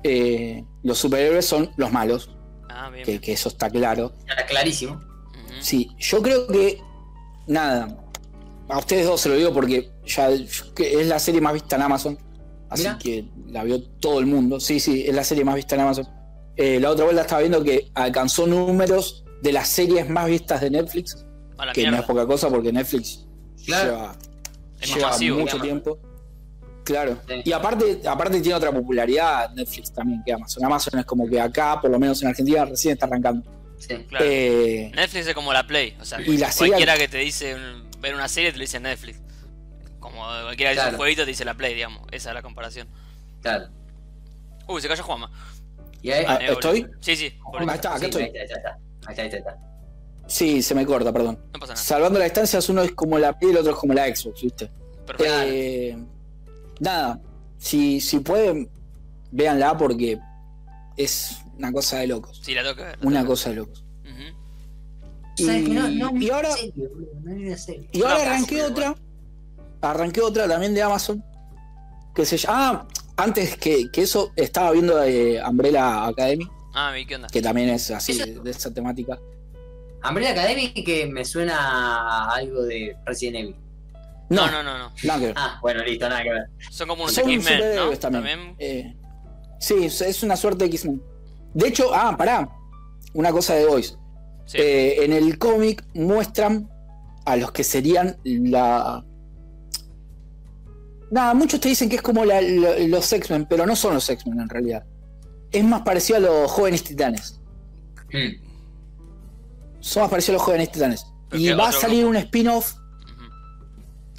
Eh, los superhéroes son los malos, Ah, bien. que, que eso está claro. Está clarísimo. Sí, yo creo que. Nada. A ustedes dos se lo digo porque ya es la serie más vista en Amazon. Así Mira. que la vio todo el mundo. Sí, sí, es la serie más vista en Amazon. Eh, la otra vuelta estaba viendo que alcanzó números de las series más vistas de Netflix. La que no es poca cosa porque Netflix Claro. lleva, lleva masivo, mucho digamos. tiempo. Claro. Sí. Y aparte, aparte tiene otra popularidad Netflix también que Amazon. Amazon es como que acá, por lo menos en Argentina, recién está arrancando. Sí. Claro. Eh, Netflix es como la Play. O sea, Y la serie- cualquiera que te dice ver una serie te lo dice Netflix. Como cualquiera que dice Claro. un jueguito te dice la Play, digamos. Esa es la comparación. Claro. Uy, se cayó Juanma. Y ahí, Ah, Eh. ¿estoy? Sí, sí. Ahí está, acá Sí, estoy. Ahí está, ahí está, ahí está. Ahí está, ahí está. Sí, se me corta, perdón. No pasa nada. Salvando las distancias, uno es como la Play y el otro es como la Xbox, ¿viste? Perfecto. Eh, nada, si, si pueden, véanla porque es una cosa de locos. Sí, la ver. la Una tengo cosa de locos. ver. Ujú. Y, ¿Sabes que no, no y ahora, no serie. y ahora No, arranqué casi, otra. Arranqué otra también de Amazon. Que se llama. Ah, antes que, que eso, estaba viendo eh, Umbrella Academy, Ah, ¿qué onda? que también es así, de, de esa temática. Umbrella Academy que me suena a algo de Resident Evil. No, No, no, no, nada que ver. Ah, bueno, listo, nada que ver. Son como unos Son X-Men, ¿no? superhéroes también. También. Eh, sí, es- una suerte de X-Men. De hecho, ah, pará. Una cosa de Voice. Sí. Eh, en el cómic muestran a los que serían la. Nada, muchos te dicen que es como la- los X-Men, pero no son los X-Men en realidad. Es más parecido a los jóvenes titanes. Hmm. Son más parecidos a los jóvenes titanes. Pero Y va a salir un spin-off.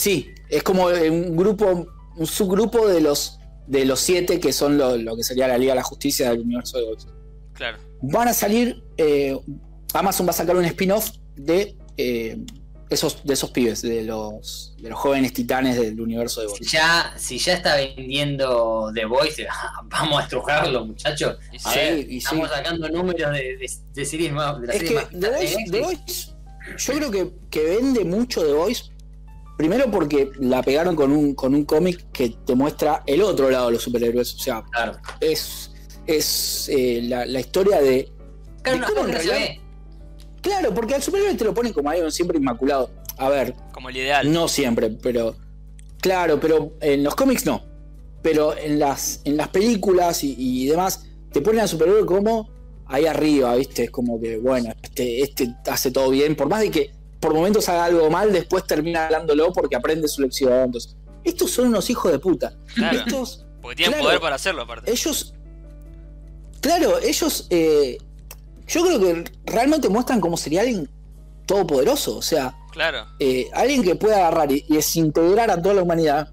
Sí, es como eh, un grupo, un subgrupo de los de los siete que son lo, lo que sería la Liga de la Justicia del universo de Voice. Claro. van a salir. eh, Amazon va a sacar un spin-off de eh, esos, de esos pibes, de los, de los jóvenes titanes del universo de Si Voice. ya, si ya está vendiendo The Voice, vamos a estrujarlo, muchachos. A sí. ver, y sí. estamos sacando números de, de, de series más. De la Es serie que más The Voice, The Voice, yo creo que, que vende mucho The Voice. Primero porque la pegaron con un, con un cómic que te muestra el otro lado de los superhéroes. O sea, Claro, es, es eh, la, la historia de. claro ¿De una cómo en se realidad? ve. Claro, porque al superhéroe te lo ponen como algo siempre inmaculado. A ver, Como el ideal. No siempre, pero. Claro, pero en los cómics no. Pero en las, en las películas y, y demás, te ponen al superhéroe como ahí arriba, ¿viste? Es como que, bueno, este, este hace todo bien. Por más de que por momentos haga algo mal, después termina hablándolo porque aprende su lección. Entonces, estos son unos hijos de puta. Claro. Estos, Porque tienen claro. poder para hacerlo, aparte. ellos. Claro, ellos. eh, yo creo que realmente muestran como sería alguien todopoderoso. O sea, Claro. eh, alguien que pueda agarrar y, y desintegrar a toda la humanidad,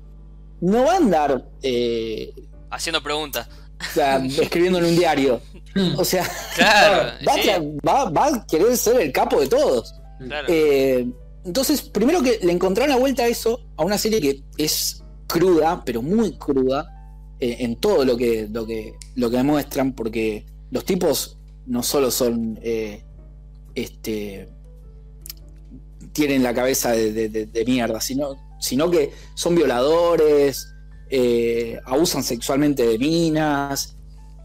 no va a andar eh, Haciendo preguntas. o sea, escribiendo en un diario. O sea, Claro. va, sí, va- va a querer ser el capo de todos. Claro. Eh, entonces, primero que le encontraron la vuelta a eso, a una serie que es cruda, pero muy cruda, eh, en todo lo que, lo, que, lo que demuestran, porque los tipos no solo son eh, este tienen la cabeza de, de- de- de mierda, sino, sino que son violadores, eh, abusan sexualmente de minas,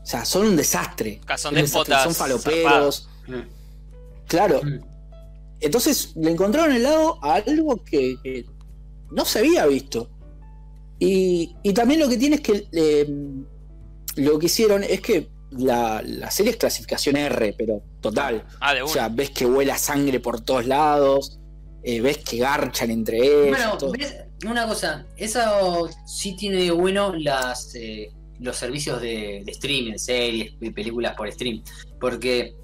o sea, son un desastre. Son Un desastre, Son faloperos. Hmm. Claro, Hmm. Entonces le encontraron el lado a algo que, que no se había visto. Y, y también lo que tiene es que eh, lo que hicieron es que la, la serie es clasificación R, pero total. Ah, de O sea, ves que huela sangre por todos lados, eh, ves que garchan entre ellos. Bueno, todo. ¿ves? una cosa, eso sí tiene de bueno las eh, los servicios de, de streaming, series, películas por stream. Porque,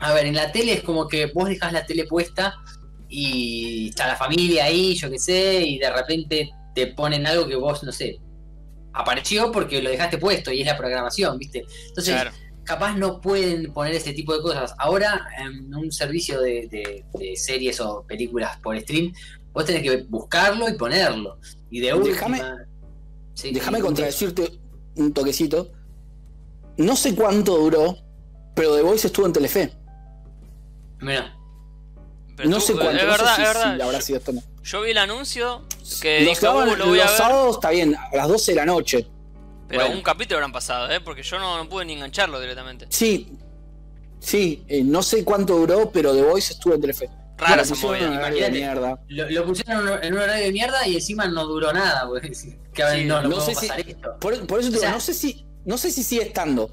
a ver, en la tele es como que vos dejás la tele puesta y está la familia ahí, yo qué sé, y de repente te ponen algo que vos, no sé, apareció porque lo dejaste puesto y es la programación, ¿viste? Entonces, Claro. capaz no pueden poner ese tipo de cosas. Ahora, en un servicio de, de- de series o películas por stream, vos tenés que buscarlo y ponerlo. Y de Déjame- última. Sí, Déjame contradecirte un toquecito. No sé cuánto duró, pero The Voice estuvo en Telefe. Mira, Pero no tú- sé cuánto. Es no sé verdad, si- es si verdad. habrá Yo- sido esto no. Yo vi el anuncio que Los, daban "Uh, lo voy a los ver. sábados está bien, a las 12 de la noche. Pero Bueno. un capítulo habrán pasado, ¿eh? Porque yo no, no pude ni engancharlo directamente. Sí, sí, eh, no sé cuánto duró, pero The Voice estuvo en Telefe. Rara esa mierda. lo, lo pusieron en un- horario de mierda y encima no duró nada. porque que a ver, Sí, no, no, no sé si- pasar esto. Por, por eso te O sea- digo, no sé si, no sé si sigue estando.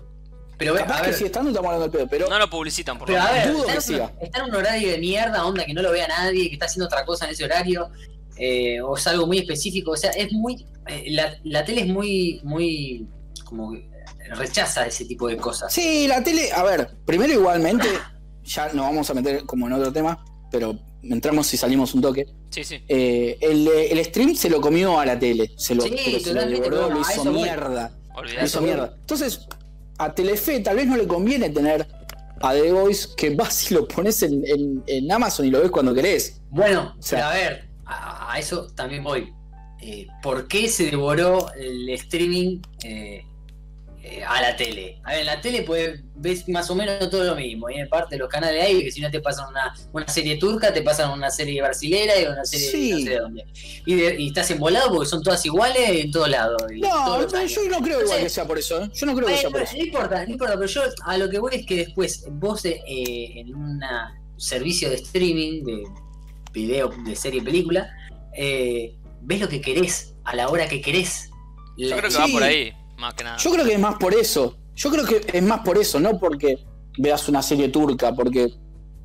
Pero, Capaz a que ver, sigue estando, estamos hablando del pedo, pero No lo publicitan, por lo Pero a ver, Dudo está, que en, está en un horario de mierda, onda, que no lo vea nadie, que está haciendo otra cosa en ese horario, eh, o es algo muy específico, o sea, es muy... eh, la, la tele es muy, muy... como que rechaza ese tipo de cosas. Sí, la tele, a ver, primero igualmente, ya nos vamos a meter como en otro tema, pero entramos y salimos un toque. Sí, sí. Eh, el, el stream se lo comió a la tele, se lo, Sí, se lo devoró, lo hizo mierda. Lo Olvidate. hizo mierda. Entonces, a Telefe tal vez no le conviene tener a The Voice que vas y lo pones en, en- en Amazon y lo ves cuando querés. Bueno, O sea- a ver, a, a eso también voy. Eh, ¿Por qué se devoró el streaming eh, eh, a la tele? A ver, en la tele pues, ves más o menos todo lo mismo. Y en parte de los canales hay que si no te pasan una, una serie turca, te pasan una serie brasilera y una serie Sí. no sé de dónde. Y, de- y estás embolado porque son todas iguales en todos lados. No, yo, no creo igual que sea por eso, ¿eh? Yo no creo que sea por eso. no importa, no importa, pero yo a lo que voy es que después vos eh, en un servicio de streaming, de video, de serie, película, eh, ves lo que querés a la hora que querés. Yo creo que Sí. va por ahí, más que nada. Yo creo que es más por eso. Yo creo que es más por eso, no porque veas una serie turca, porque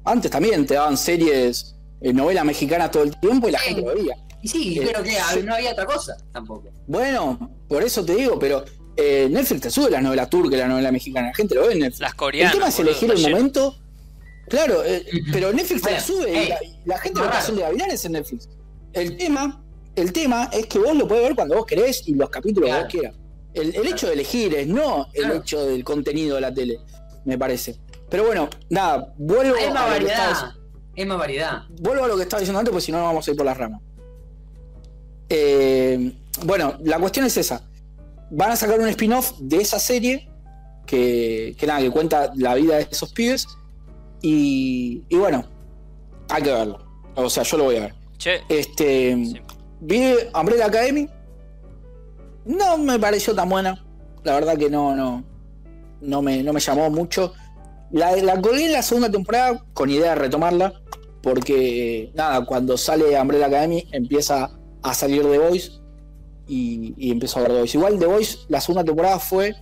antes también te daban series, eh, novela mexicana todo el tiempo y la Sí. gente lo veía. Y sí, Eh, pero que sí. no había otra cosa tampoco. Bueno, por eso te digo, pero eh, Netflix te sube las novelas turcas y la novela mexicana, la gente lo ve en Netflix. Las El coreanas. tema es elegir el momento. Claro, eh, pero Netflix te la sube y la, y la gente raro. Pasión de Gavilanes en Netflix. El tema, el tema es que vos lo podés ver cuando vos querés y los capítulos que vos quieras. El, el hecho de elegir es no el Claro. hecho del contenido de la tele, me parece. Pero bueno, nada, vuelvo Hay más a, lo que estaba, variedad. Es más variedad. vuelvo a lo que estaba diciendo antes, porque si no nos vamos a ir por las ramas. Eh, bueno, la cuestión es esa. Van a sacar un spin-off de esa serie que, que nada, que cuenta la vida de esos pibes. Y, y bueno, hay que verlo. O sea, yo lo voy a ver. Che, Este, Sí. Vi Umbrella Academy. No me pareció tan buena. La verdad que no, no, no me, no me llamó mucho. La, la colgué en la segunda temporada con idea de retomarla. Porque nada, cuando sale Umbrella Academy empieza a salir The Voice. Y, y empiezo a ver The Voice. Igual The Voice, la segunda temporada fue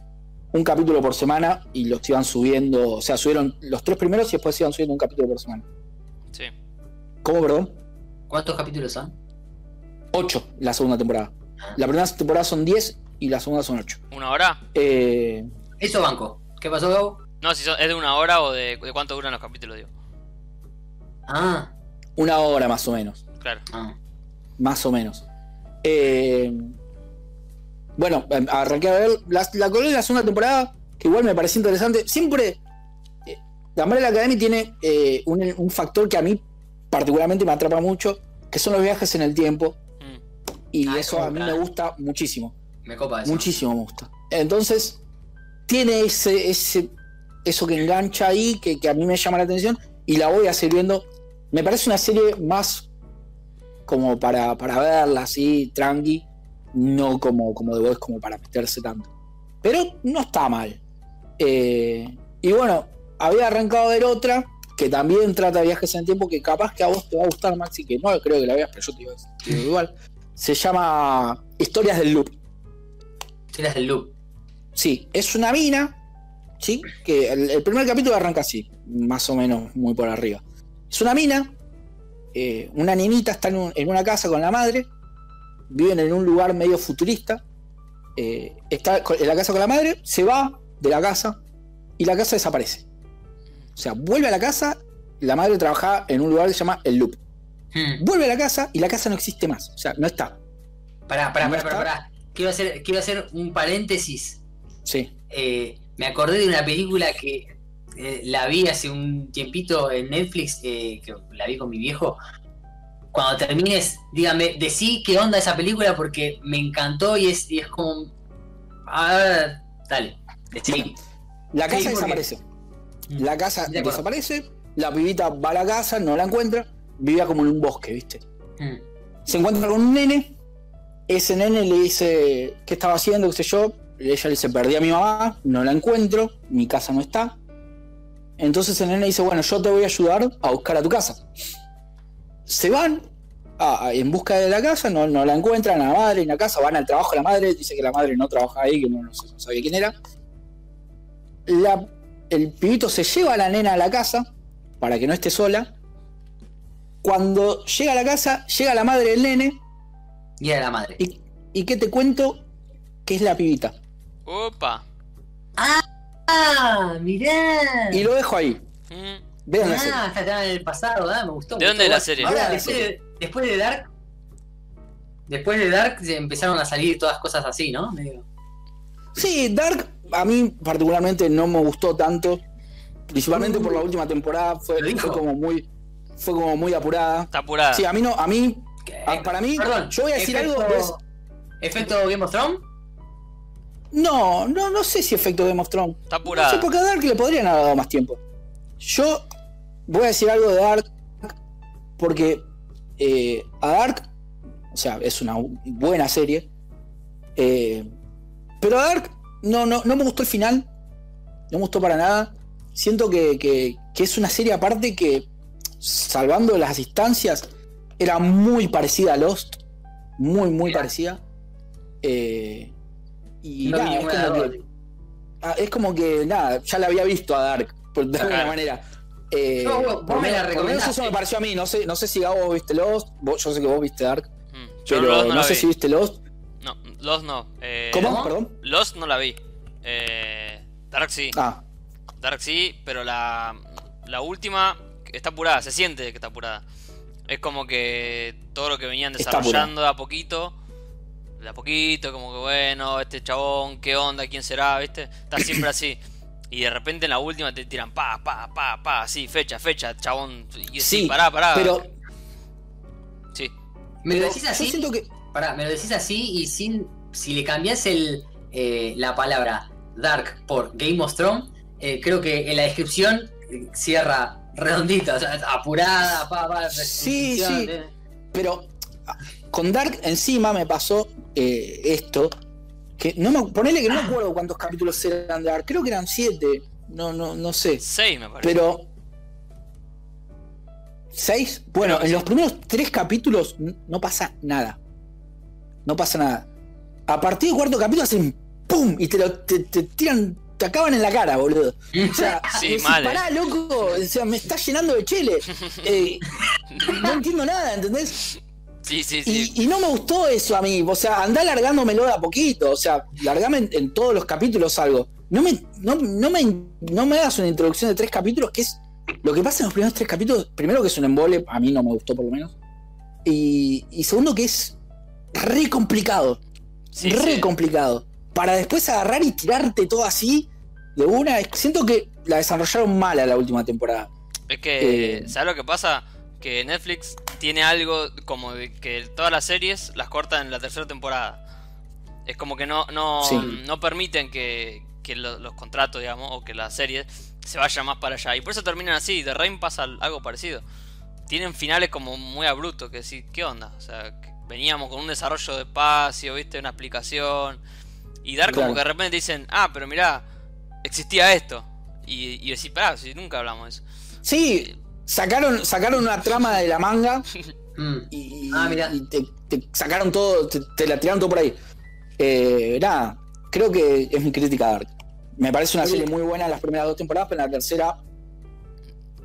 un capítulo por semana y los iban subiendo. O sea, subieron los tres primeros y después iban subiendo un capítulo por semana. sí. ¿Cómo, perdón? ¿Cuántos capítulos son? 8 la segunda temporada. La primera temporada son 10 y la segunda son 8. ¿Una hora? Eh, Eso banco. ¿Qué pasó, Gabo? No, si son- es de una hora o de, de cuánto duran los capítulos, digo. Ah, una hora más o menos. Claro. ah. Más o menos. Eh, bueno, em, arranqué a ver la, la en la segunda temporada, que igual me pareció interesante. Siempre. eh, La Umbrella Academy tiene eh, un, un factor que a mí particularmente me atrapa mucho, que son los viajes en el tiempo. Y Ah, eso a mí me gusta muchísimo. Me copa eso. Muchísimo me gusta. Entonces, tiene ese, ese eso que engancha ahí, que, que a mí me llama la atención, y la voy a seguir viendo. Me parece una serie más como para, para verla así, tranqui, no como, como The Voice, como para meterse tanto. Pero no está mal. Eh, y bueno, había arrancado a ver otra que también trata de viajes en el tiempo, que capaz que a vos te va a gustar, Maxi, que no creo que la veas, pero yo te digo, te digo igual. Se llama Historias del Loop. Tiras del loop. Sí, es una mina ¿sí? Que el, el primer capítulo arranca así, más o menos muy por arriba. Es una mina, eh, una niñita está en, un- en una casa con la madre, viven en un lugar medio futurista, eh, está en la casa con la madre, se va de la casa y la casa desaparece. O sea, vuelve a la casa, la madre trabajaba en un lugar que se llama El Loop. Hmm. Vuelve a la casa y la casa no existe más, o sea, no está. Pará, pará, ¿No pará, pará. Quiero hacer, quiero hacer un paréntesis. Sí. Eh, me acordé de una película que eh, la vi hace un tiempito en Netflix, eh, que la vi con mi viejo. Cuando termines, dígame, decí qué onda esa película porque me encantó y es, y es como... Ah, dale, decí. La casa Sí, desaparece. Mm. La casa De desaparece, la pibita va a la casa, no la encuentra, vivía como en un bosque, ¿viste? Mm. Se encuentra con un nene, ese nene le dice qué estaba haciendo, qué sé yo, ella le dice, perdí a mi mamá, no la encuentro, mi casa no está. Entonces el nene dice, bueno, yo te voy a ayudar a buscar a tu casa. Se van a- en busca de la casa, no, no la encuentran, a la madre en la casa, van al trabajo de la madre, dice que la madre no trabaja ahí, que no, no no sabía quién era. La- el pibito se lleva a la nena a la casa para que no esté sola. Cuando llega a la casa, llega la madre del nene. Y era la madre. ¿Y, y qué te cuento? Que es la pibita. Opa. Ah, mirá. Y lo dejo ahí. Mm. Vean la serie. Ah, está en el pasado, ¿verdad? Me gustó. ¿De me dónde gustó. es la serie? Ahora, después, de, después de Dark. Después de Dark se empezaron a salir todas cosas así, ¿no? Medio- Sí, Dark a mí particularmente no me gustó tanto. Principalmente por la última temporada. Fue como muy. Fue como muy apurada. Está apurada. Sí, a mí no, a mí. Ah, para mí, Perdón, yo voy a decir efecto- algo, pues- ¿Efecto Game of Thrones? No, no, no sé si efecto Game of Thrones. Está No sé, apurada. porque a Dark le podrían haber dado más tiempo. Yo voy a decir algo de Dark porque eh, a Dark, o sea, es una buena serie, eh, pero a Dark no, no, no me gustó el final, no me gustó para nada. Siento que, que- que es una serie aparte que, salvando las distancias, era muy parecida a Lost, muy, muy parecida. Eh, y No nada, es como que. Ah, es como que, nada, ya la había visto a Dark, por, de alguna manera. Eh, No, vos- vos por, me la recomendaste. eso me pareció a mí. No sé, no sé si Gabo viste Lost. vos- yo sé que vos viste Dark. Mm. Pero Lost no, sé vi. si viste Lost. No, Lost no. Eh, ¿Cómo? ¿cómo? Perdón. Lost no la vi. Eh, Dark sí. Ah, Dark sí, pero la, la última está apurada, se siente que está apurada. Es como que todo lo que venían desarrollando de a poquito, de a poquito, como que bueno, este chabón, qué onda, quién será, ¿viste? Está siempre así. Y de repente en la última te tiran pa, pa, pa, pa, así, fecha, fecha, chabón. Y sí, sí, pará, pará. pero, Sí, ¿Me lo decís yo así? siento que. Pará, me lo decís así y sin. Si le cambias el, eh, la palabra Dark por Game of Thrones, eh, creo que en la descripción eh, cierra redondito, o sea, apurada, pa, pa, Sí, sí. eh. Pero ah, con Dark encima me pasó eh, esto. Que no me, ponele que no me acuerdo cuántos capítulos eran de Dark. Creo que eran siete. No, no, no sé. seis me parece. Pero. ¿Seis? Bueno, en sí. los primeros tres capítulos no pasa nada. No pasa nada. A partir del cuarto capítulo hacen ¡pum! Y te, lo, te, te tiran, te acaban en la cara, boludo. O sea, Sí, decís, eh. pará, loco. O sea, me está llenando de chile. Eh, no entiendo nada, ¿entendés? Sí, sí, sí. Y, y no me gustó eso a mí. O sea, andá largándomelo de a poquito. O sea, largame en, en todos los capítulos algo. No me, no, no me, no me hagas una introducción de tres capítulos que es lo que pasa en los primeros tres capítulos. Primero que es un embole, a mí no me gustó por lo menos. Y, y segundo que es re complicado. Sí, re sí. complicado. Para después agarrar y tirarte todo así de una. Siento que la desarrollaron mal a la última temporada. Es que, Eh, ¿sabes lo que pasa? Que Netflix tiene algo como de que todas las series las cortan en la tercera temporada. Es como que no, no, Sí. no permiten que, que lo- los contratos, digamos, o que las series se vayan más para allá. Y por eso terminan así. De Rain pasa algo parecido. Tienen finales como muy abruptos, que decir, ¿qué onda? O sea, veníamos con un desarrollo de espacio, ¿viste? Una explicación. Y dar como Claro. que de repente dicen, ah, pero mirá, existía esto. Y, y decir, pará, si nunca hablamos de eso. Sí, sacaron, sacaron una trama de la manga Mm. y, Ah, mirá. y te, te sacaron todo, te, te la tiraron todo por ahí. Eh, nada, creo que es mi crítica a Dark. Me parece una serie muy buena en las primeras dos temporadas, pero en la tercera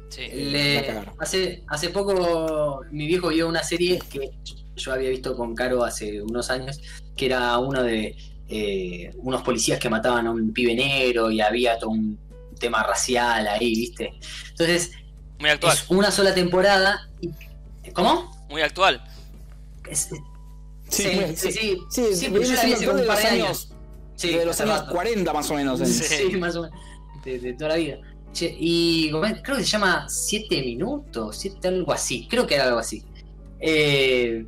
Sí. Le- La cagaron. hace, hace poco mi viejo vio una serie que yo había visto con Caro hace unos años, que era uno de eh, unos policías que mataban a un pibe negro y había todo un tema racial ahí, ¿viste? Entonces, Muy actual. es una sola temporada. y- ¿Cómo? Muy actual. Es- Sí, sí, sí, sí, Sí, yo la vi hace un de par los de años, años. Sí, de los años rato. 40 más o menos. en- Sí. Sí, más o menos. De, de toda la vida. Che, y creo que se llama 7 minutos, siete, algo así. Creo que era algo así. Eh,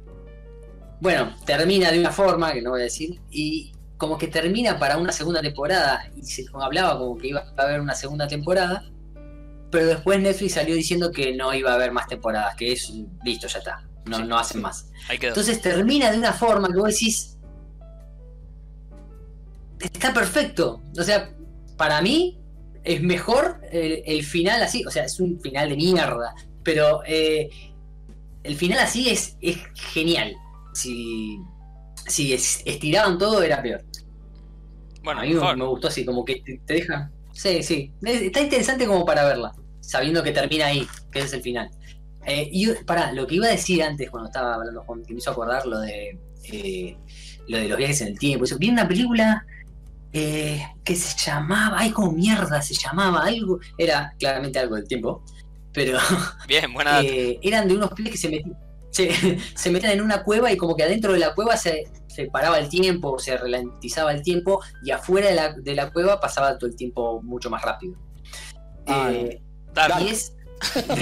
bueno, termina de una forma, que no voy a decir, y como que termina para una segunda temporada. Y se hablaba como que iba a haber una segunda temporada. Pero después Netflix salió diciendo que no iba a haber más temporadas, que es listo, ya está. No, Sí. no hacen más. Entonces termina de una forma que vos decís. Está perfecto. O sea, para mí es mejor el, el final así. O sea, es un final de mierda. Pero eh, el final así es, es genial. Si, si es- estiraban todo, era peor. bueno, a mí me, mejor. me gustó así, como que te, deja. Sí, sí. Es- Está interesante como para verla, sabiendo que termina ahí, que ese es el final. Eh, y para lo que iba a decir antes, cuando estaba hablando con que me hizo acordar lo de eh, lo de los viajes en el tiempo. Eso, vi una película eh, que se llamaba, ay, como mierda se llamaba, algo, era claramente algo del tiempo, pero Bien, buena eh, eran de unos pibes que se metían, se, se metían en una cueva y como que adentro de la cueva se, se paraba el tiempo, se ralentizaba el tiempo y afuera de la, de la cueva pasaba todo el tiempo mucho más rápido. Ah, Eh, y es...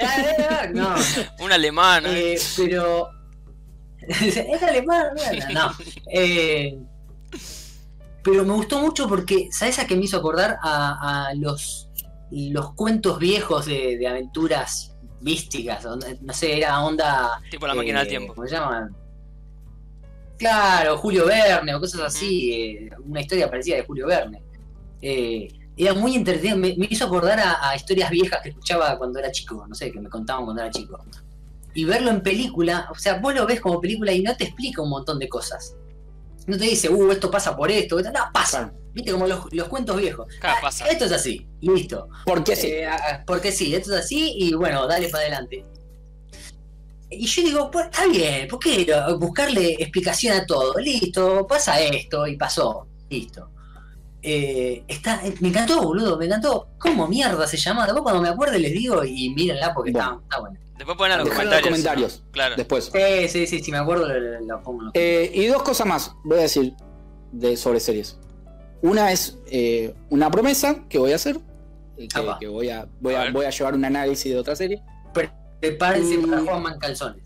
Eh, no, Un alemán. ¿eh? eh, pero... es alemán, no, no. Eh, pero me gustó mucho porque, ¿sabes a qué me hizo acordar? A, a los, los cuentos viejos de, de aventuras místicas. No sé, era onda. tipo la máquina del eh, tiempo. ¿Cómo se llaman? Claro, Julio Verne o cosas así. eh, una historia parecida de Julio Verne. Eh, era muy entretenido. Me, me hizo acordar a, a historias viejas que escuchaba cuando era chico. No sé, que me contaban cuando era chico. Y verlo en película, o sea, vos lo ves como película y no te explica un montón de cosas. No te dice, uh, esto pasa por esto. esto". No, pasa. Claro. Viste, como los, los cuentos viejos. Claro, Ah, pasa. Esto es así, listo. Porque sí. Eh, ah, porque sí, esto es así y bueno, dale para adelante. Y yo digo, pues está bien, ¿por qué buscarle explicación a todo? Listo, pasa esto y pasó, listo. Eh, está, me encantó, boludo, me encantó. ¿Cómo mierda se llama? Después cuando me acuerde les digo y mírenla porque Bueno. está, está buena. Después ponen en los comentarios. Claro. Después. Sí, sí, sí, si me acuerdo lo pongo Eh, y dos cosas más voy a decir de, sobre series. Una es eh, una promesa que voy a hacer. eh, Que, voy, a, voy, A a, ver. voy a llevar un análisis de otra serie. Prepárense Mm. para Juan Calzones.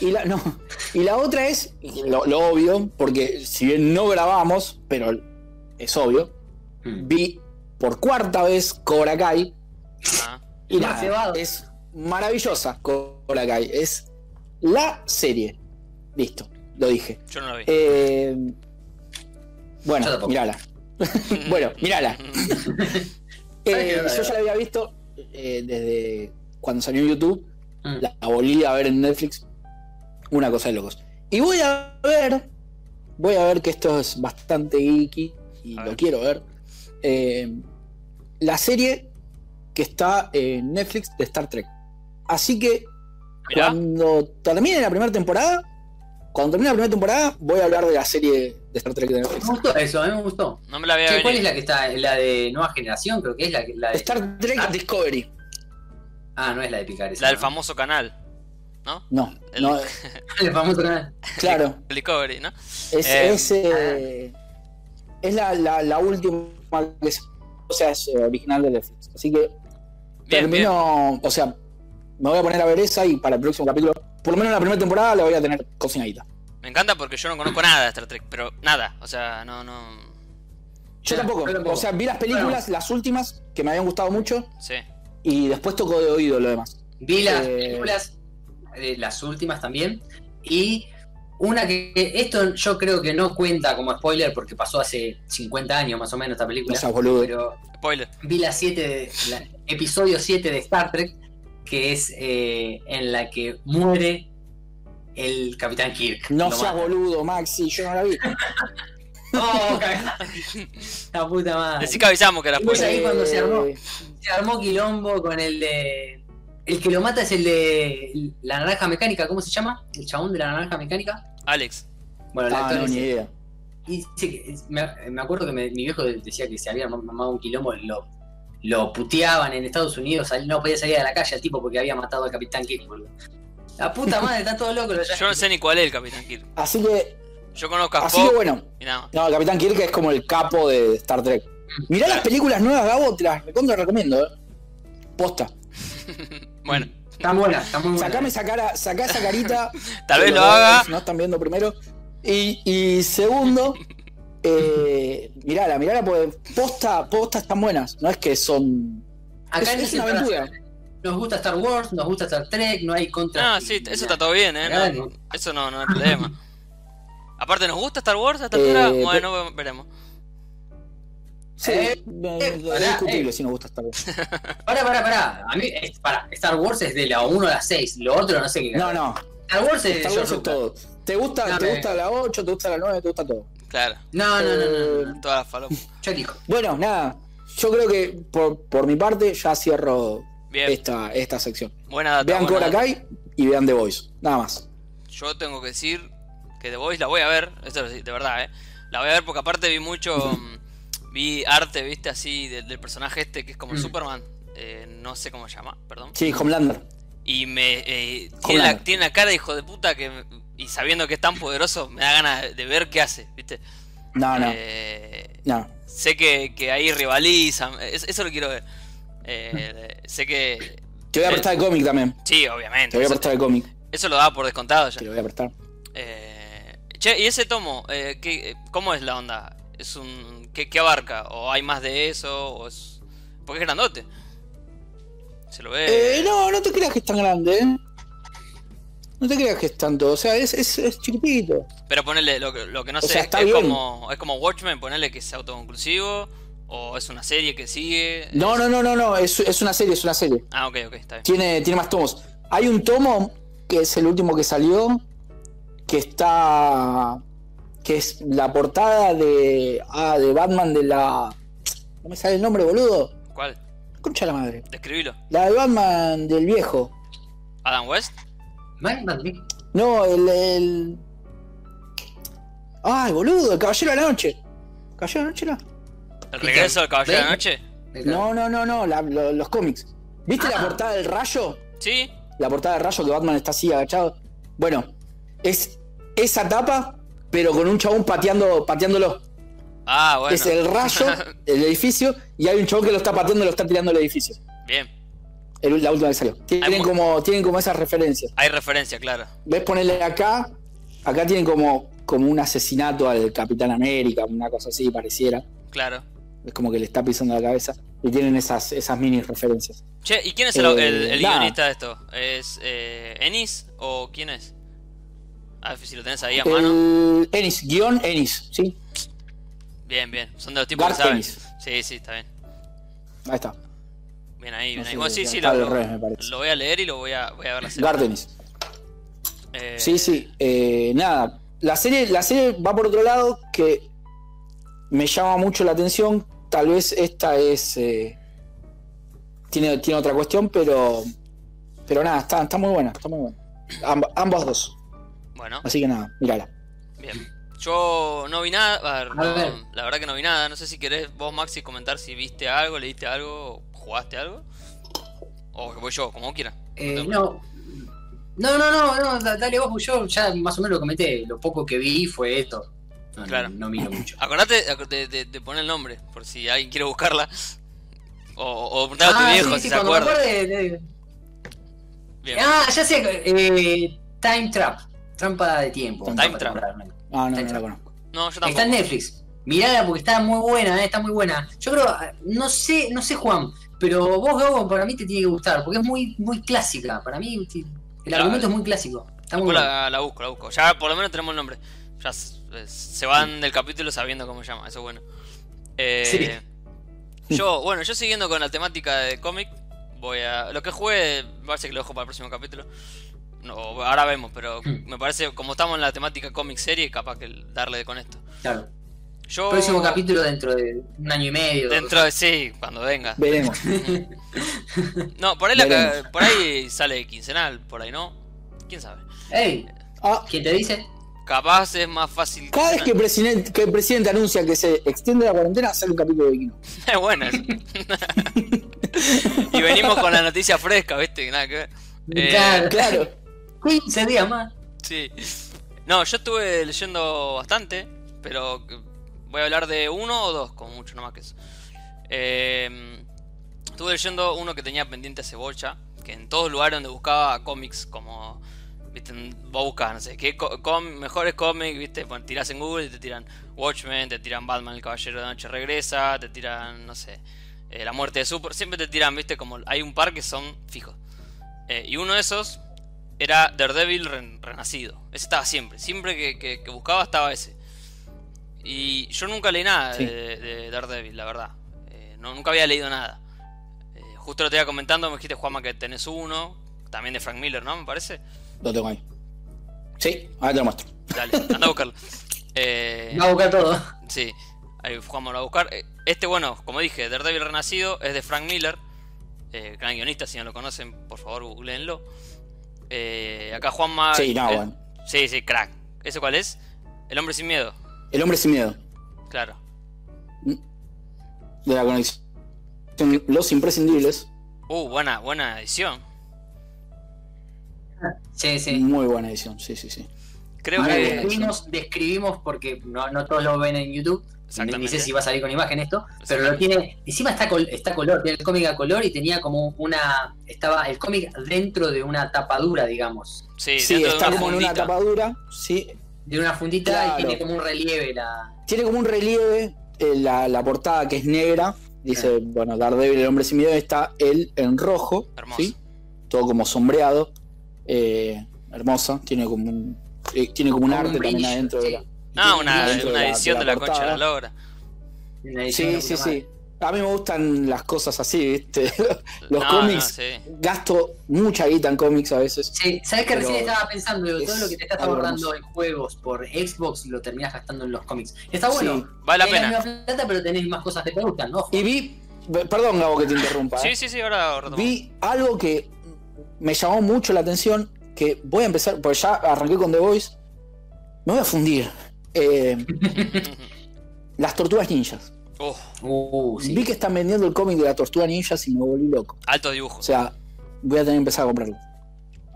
Y la, no, y la otra es lo, lo obvio, porque si bien no grabamos, pero es obvio, Mm. vi por cuarta vez Cobra Kai. Ah, Y nada, es maravillosa Cobra Kai. Es la serie. Listo, lo dije. yo no la vi. Eh, bueno, mírala. bueno, mírala. ¿Sabes Eh, yo ya la había visto eh, desde cuando salió en YouTube. Mm. La volví a ver en Netflix. Una cosa de locos. Y voy a ver. Voy a ver que esto es bastante geeky. Y A lo ver. quiero ver. eh, la serie que está en Netflix de Star Trek. Así que Mirá, cuando termine la primera temporada. Cuando termine la primera temporada, voy a hablar de la serie de Star Trek de Netflix. Me gustó eso, a mí me gustó. no me la voy a Che, ver. ¿Cuál es la que está? La de nueva generación, creo que es la, de. Star Trek Ah. Discovery. Ah, no es la de picar esa. La del ¿no? famoso canal. ¿No? No, El- no, El famoso canal. claro. El Discovery, ¿no? Es, Eh, es, eh, es la, la, la última que se- o sea, es original de Netflix. Así que Bien, bien. termino, o sea, me voy a poner a ver esa y para el próximo capítulo, por lo menos la primera temporada la voy a tener cocinadita. Me encanta porque yo no conozco nada de Star Trek, pero nada. O sea, no, no. Yo tampoco, o sea, vi las películas, las últimas, que me habían gustado mucho, Sí. y después tocó de oído lo demás. Vi las Eh. películas, eh, las últimas también. Y una que, que esto yo creo que no cuenta como spoiler porque pasó hace 50 años más o menos esta película. No seas boludo. Pero Spoiler. vi la 7 de, la- episodio 7 de Star Trek, que es eh, en la que muere el Capitán Kirk. No seas boludo, Maxi, yo no la vi. Oh, cagá. La puta madre. Decí que avisamos que era Pues spoiler. ahí cuando se armó. Eh, Se armó quilombo con el de. El que lo mata es el de. La naranja mecánica, ¿cómo se llama? El chabón de la naranja mecánica. Alex. Bueno, el Ah, actor no, ni idea. Y que- me, me acuerdo que me- mi viejo decía que se había mamado un quilombo, lo, lo puteaban en Estados Unidos, no podía salir a la calle al tipo porque había matado al Capitán Kirk, boludo. La puta madre, está todo loco. los Yo no sé ni cuál es el Capitán Kirk. Así que, Yo conozco a así que bueno. No, el Capitán Kirk es como el capo de Star Trek. Mirá las películas nuevas, Gabo, te las recontra recomiendo, eh. Posta. Bueno, Están buenas, están muy buenas. Sacame esa cara, sacá esa carita. tal vez lo haga. No están viendo primero. Y, y segundo, eh, mirala, mirala, porque posta, posta están buenas. No es que son. Acá es, es una aventura. Nos gusta Star Wars, nos gusta Star Trek, no hay contra. Ah, sí, eso está todo bien, ¿eh? Acá No, no. eso no, no hay problema. Aparte, ¿nos gusta Star Wars a esta altura? Eh, Bueno, veremos. Sí, Eh, eh, eh, es pará, discutible eh. si nos gusta Star Wars. Pará, pará, pará. A mí, es- pará. Star Wars es de la 1 a la 6, lo otro no sé qué. No, no. Star Wars es de Star Wars es todo. ¿Te gusta, No, te gusta la 8, te gusta la 9, te gusta todo? Claro, No, no, no, no, las falopas. Yo elijo. Bueno, nada. Yo creo que por, por mi parte ya cierro Bien, esta, esta sección. buena data. Vean buena Cobra data. Kai y vean The Voice. Nada más. Yo tengo que decir que The Voice la voy a ver, esto de verdad, ¿eh? La voy a ver porque aparte vi mucho, mm, vi arte, viste, así, del, del personaje este que es como Mm. Superman, eh, no sé cómo se llama, perdón. Sí, Homelander. Y me eh, tiene, la, tiene la cara de hijo de puta que, me- y sabiendo que es tan poderoso, me da ganas de ver qué hace, viste. No, no. Eh, No. sé que, que ahí rivalizan, es- eso lo quiero ver. Eh, sé que... Te voy a prestar el cómic también. Sí, obviamente. Te voy a prestar el cómic. eso lo da por descontado ya. Te lo voy a prestar. Eh, che, ¿y ese tomo? Eh, ¿qué- ¿Cómo es la onda? ¿Es un ¿qué, qué abarca? ¿O hay más de eso? ¿O es... Porque es grandote. Se lo ve... Eh, no, no te creas que es tan grande, ¿eh? No te creas que es tanto. O sea, es, es, es chiquitito. Pero ponele, lo, que- lo que no O sé, sea, es, está es bien. como, es como Watchmen, ponele que es autoconclusivo. ¿O es una serie que sigue? No, no, no, no, no. Es, es una serie, es una serie. Ah, ok, ok, está bien. Tiene, tiene más tomos. Hay un tomo que es el último que salió. Que está. Que es la portada de. Ah, de Batman de la. No me sale el nombre, boludo. ¿Cuál? Concha la madre. Describilo. La de Batman del viejo. ¿Adam West? No, el. el... Ay, boludo, el Caballero de la Noche. ¿Caballero de la Noche no? ¿El regreso del Caballero de la. Noche? No, no, no, no, la- lo- los cómics. ¿Viste la Ah. portada del rayo? Sí. La portada del rayo que Batman está así agachado. Bueno, es esa tapa, pero con un chabón pateando, pateándolo. Ah, bueno. Es el rayo, el edificio, y hay un chabón que lo está pateando y lo está tirando el edificio. Bien. El- la última que salió. Tienen como, tienen como esas referencias. Hay referencia, claro. ¿Ves ponerle acá? Acá tienen como, como un asesinato al Capitán América, una cosa así pareciera. Claro. Es como que le está pisando la cabeza. Y tienen esas, esas mini referencias. Che, ¿y quién es el, Eh, el- el nada. guionista de esto? ¿Es eh, Ennis o quién es? A ver si lo tenés ahí a mano. Ennis, guion Ennis, ¿sí? Bien, bien. Son de los tipos Garth que saben. Ennis. Sí, sí, está bien. Ahí está. Bien ahí, bien No ahí. Bueno, sí, sí, lo, lo- revés, me parece. lo voy a leer y lo voy a, voy a ver la serie. Garth Ennis. Eh, Sí, sí. eh, nada. La serie, la serie va por otro lado que me llama mucho la atención. Tal vez esta es. eh, tiene, tiene otra cuestión, pero. Pero nada, está, está muy buena. Está muy buena. Amb- ambas dos. Bueno, Así que nada, mírala. bien. Yo no vi nada, a ver, A no, ver. la verdad que no vi nada. No sé si querés vos, Maxi, comentar si viste algo, leíste algo, jugaste algo. O que voy yo, como quiera. Eh, no. No, no, no, no, da- dale vos, yo ya más o menos lo comenté, lo poco que vi fue esto. No, Claro. no, no miro mucho. Acordate de, de- de poner el nombre, por si alguien quiere buscarla. O, o preguntar a tu Ah, viejo sí, si sí, se cuando me acuerda. acuerde de-. Ah, ya sé, eh, Time Trap, trampa de tiempo. Time Trap. Ah, no, no Está la conozco. No, yo Está tampoco. en Netflix. Mirala porque está muy buena, eh, está muy buena. Yo creo, no sé, no sé Juan, pero vos Gabo para mí te tiene que gustar, porque es muy, muy clásica. Para mí el argumento es muy clásico. Está muy Después bueno. la, busco, la busco. Ya por lo menos tenemos el nombre. Ya eh, se van del capítulo sabiendo cómo se llama, eso es bueno. Eh, Yo, bueno, yo siguiendo con la temática de cómic, voy a. Lo que jugué, parece que lo dejo para el próximo capítulo. No, ahora vemos, pero Hmm. me parece, como estamos en la temática cómic serie, capaz que darle con esto. Claro. Yo. Próximo capítulo dentro de un año y medio. Dentro de. Sí, cuando venga. Veremos. No, por ahí, la, por ahí sale quincenal, por ahí no. ¿Quién sabe? Ey, Ah, ¿quién te dice? Capaz es más fácil. cada vez que el, presidente, que el presidente anuncia que se extiende la cuarentena, sale un capítulo de Kino. Es buena. esa. y venimos con la noticia fresca, ¿viste? Que Nada que ver. Eh, Claro. Claro. 15 días más. Sí. No, yo estuve leyendo bastante, pero voy a hablar de uno o dos, como mucho, no más que eso. Eh, estuve leyendo uno que tenía pendiente hace bocha, que en todos lugares donde buscaba cómics, como, viste, vos buscas, no sé, qué co- com- mejores cómics, viste, Pon- tirás en Google y te tiran Watchmen, te tiran Batman, el Caballero de la Noche regresa, te tiran, no sé, eh, La Muerte de Super, siempre te tiran, viste, como hay un par que son fijos. Eh, y uno de esos era Daredevil re- renacido. Ese estaba siempre. Siempre que buscaba estaba ese. Y yo nunca leí nada Sí. de, de Daredevil, la verdad. Eh, no, nunca había leído nada. Eh, justo lo te iba comentando, me dijiste, Juanma, que tenés uno. También de Frank Miller, ¿no? Me parece. Lo tengo ahí. Sí, ahora te lo muestro. Dale, anda a buscarlo. Eh, Va a buscar todo. Sí, ahí Juanma lo va a buscar. Eh, Este, bueno, como dije, Daredevil Renacido es de Frank Miller, eh, gran guionista, si no lo conocen, por favor, googleenlo. Eh, acá Juanma... Sí, no, eh, bueno. Sí, sí, crack. ¿Ese cuál es? El hombre sin miedo, El hombre sin miedo. claro. De la conexión. Los imprescindibles. Uh, buena, buena edición. Sí, sí. Muy buena edición, sí, sí, sí. Creo Muy Ahora que... describimos, describimos porque no, no todos lo ven en YouTube. Ni sé si va a salir con imagen esto, pero lo tiene. Encima está, col- está color, tiene el cómic a color y tenía como una. Estaba el cómic dentro de una tapadura, digamos. Sí, Sí, está una como en una tapadura. Sí, De una fundita Claro. y tiene como un relieve la. tiene como un relieve eh, la, la portada que es negra. Dice, bueno, Daredevil, el hombre sin miedo, está él en rojo. Hermoso. ¿sí? Todo como sombreado. Eh, hermosa. Tiene como un, eh, tiene como un Como un arte también brillo, adentro de sí. la. Ah, una, de una la- edición de de la, la concha de la logra. de Sí, sí, sí. A mí me gustan las cosas así, ¿viste? Los No, cómics. no, sí. Gasto mucha guita en cómics a veces. Sí, ¿sabes que recién estaba pensando? Digo, todo lo que te estás ahorrando en juegos por Xbox lo terminas gastando en los cómics. Está bueno. Sí. Vale la pena. misma plata, pero tenés más cosas que te gustan, ¿no? Y vi. Perdón, Gabo, que te interrumpa. Sí, ¿eh? sí, sí, ahora retomo. Vi algo que me llamó mucho la atención. Que voy a empezar, porque ya arranqué con The Voice. Me voy a fundir. Eh, las tortugas ninjas. Uh, sí. Vi que están vendiendo el cómic de las tortugas ninjas y me volví loco. alto dibujo. O sea, voy a tener que empezar a comprarlo.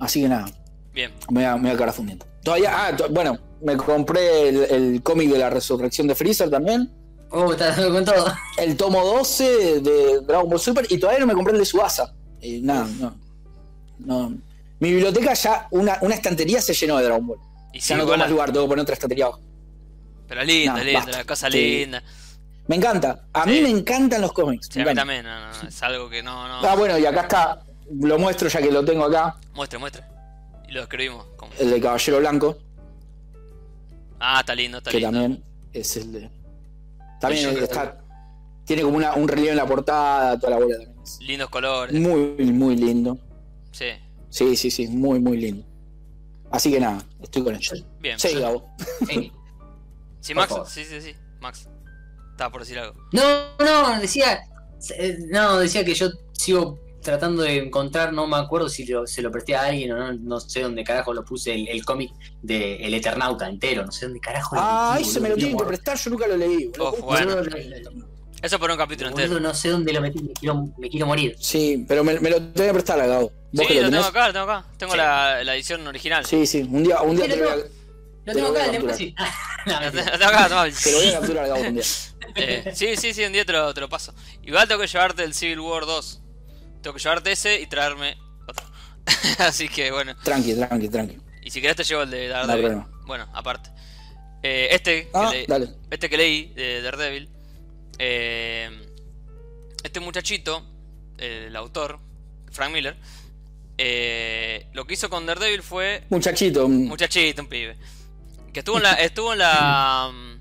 Así que nada, Bien. me voy a, me voy a quedar fundiendo. Todavía, ah, to- bueno, me compré el, el cómic de la resurrección de Freezer también. Oh, estás con todo. El tomo 12 de Dragon Ball Super y todavía no me compré el de Subasa. Y nada, no. no. Mi biblioteca ya, una, una estantería se llenó de Dragon Ball. Y Ya sí, no tengo más lugar, tengo que poner otra estantería abajo. pero linda, linda, basta. la cosa Sí. linda. Me encanta. A Sí. mí me encantan los cómics. Sí, a mí también, no, no, es algo que no, no. Ah, bueno, y acá está. Lo muestro ya que lo tengo acá. Muestre, muestre. Y lo escribimos. como- El de Caballero Blanco. Ah, está lindo, está que lindo. también es el de. También creo está. Tiene como una, un relieve en la portada, toda la bola también. Es Lindos colores. muy, muy lindo. Sí, Sí, sí, sí, muy, muy lindo. Así que nada, estoy con ello. bien. Sí, Gabo. Sí. Max. Sí, sí, sí. Max. Estaba por decir algo. No, no, decía. eh, No, decía que yo sigo tratando de encontrar, no me acuerdo si lo- se lo presté a alguien o no, no sé dónde carajo lo puse, el, el cómic de El Eternauta entero, no sé dónde carajo lo Ah, metí, ese me lo tienen que prestar, yo nunca lo leí. Oh, ¿Cómo bueno. se? Eso por un capítulo boludo, entero. no sé dónde lo metí, me quiero, me quiero morir. Sí, pero me, me lo tengo que prestar a Gabo. ¿Vos Sí, que lo lo tengo acá, lo tengo acá. Tengo Sí. la, la edición original. Sí, sí, un día, un día Sí, te, lo lo voy a, Lo Te tengo lo voy acá, el sí. Lo mentira. tengo acá, toma. te lo voy a capturar a Gabo un día. Eh, sí, sí, sí, un día te lo, te lo paso. Igual tengo que llevarte el Civil War 2. Tengo que llevarte ese y traerme otro. Así que bueno. Tranqui, tranqui, tranqui. Y si querés te llevo el de Daredevil. bueno, aparte. Eh, este, que Ah, le- este que leí de Daredevil. eh, este muchachito, el autor, Frank Miller. eh, lo que hizo con Daredevil fue Muchachito. Muchachito, un pibe. Que estuvo en la, estuvo en la, mm,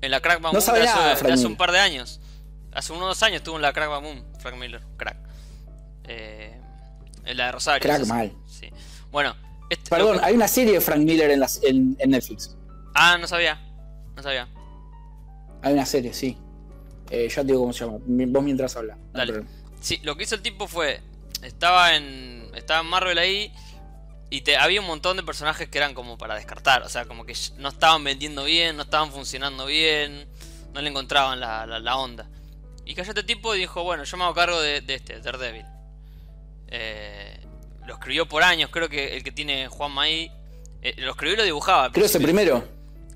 en la Crack Bang No sabe hace, un par de años. Hace unos dos años estuvo en la Crack Boom, Frank Miller, crack. Eh, en la de Rosario. Crack esa- mal. Sí. Bueno, este- Perdón, que- hay una serie de Frank Miller en, las, en, en Netflix. Ah, no sabía. No sabía. Hay una serie, sí. Eh, ya te digo cómo se llama. Vos mientras hablas. no. Sí, lo que hizo el tipo fue. Estaba en. Estaba en Marvel ahí. Y te, había un montón de personajes que eran como para descartar. O sea, como que no estaban vendiendo bien, no estaban funcionando bien. No le encontraban la, la- la onda. Y cayó este tipo y dijo: Bueno, yo me hago cargo de, de este, Daredevil. Eh, lo escribió por años. Creo que el que tiene Juan ahí. eh, lo escribió y lo dibujaba. Creo que es el primero.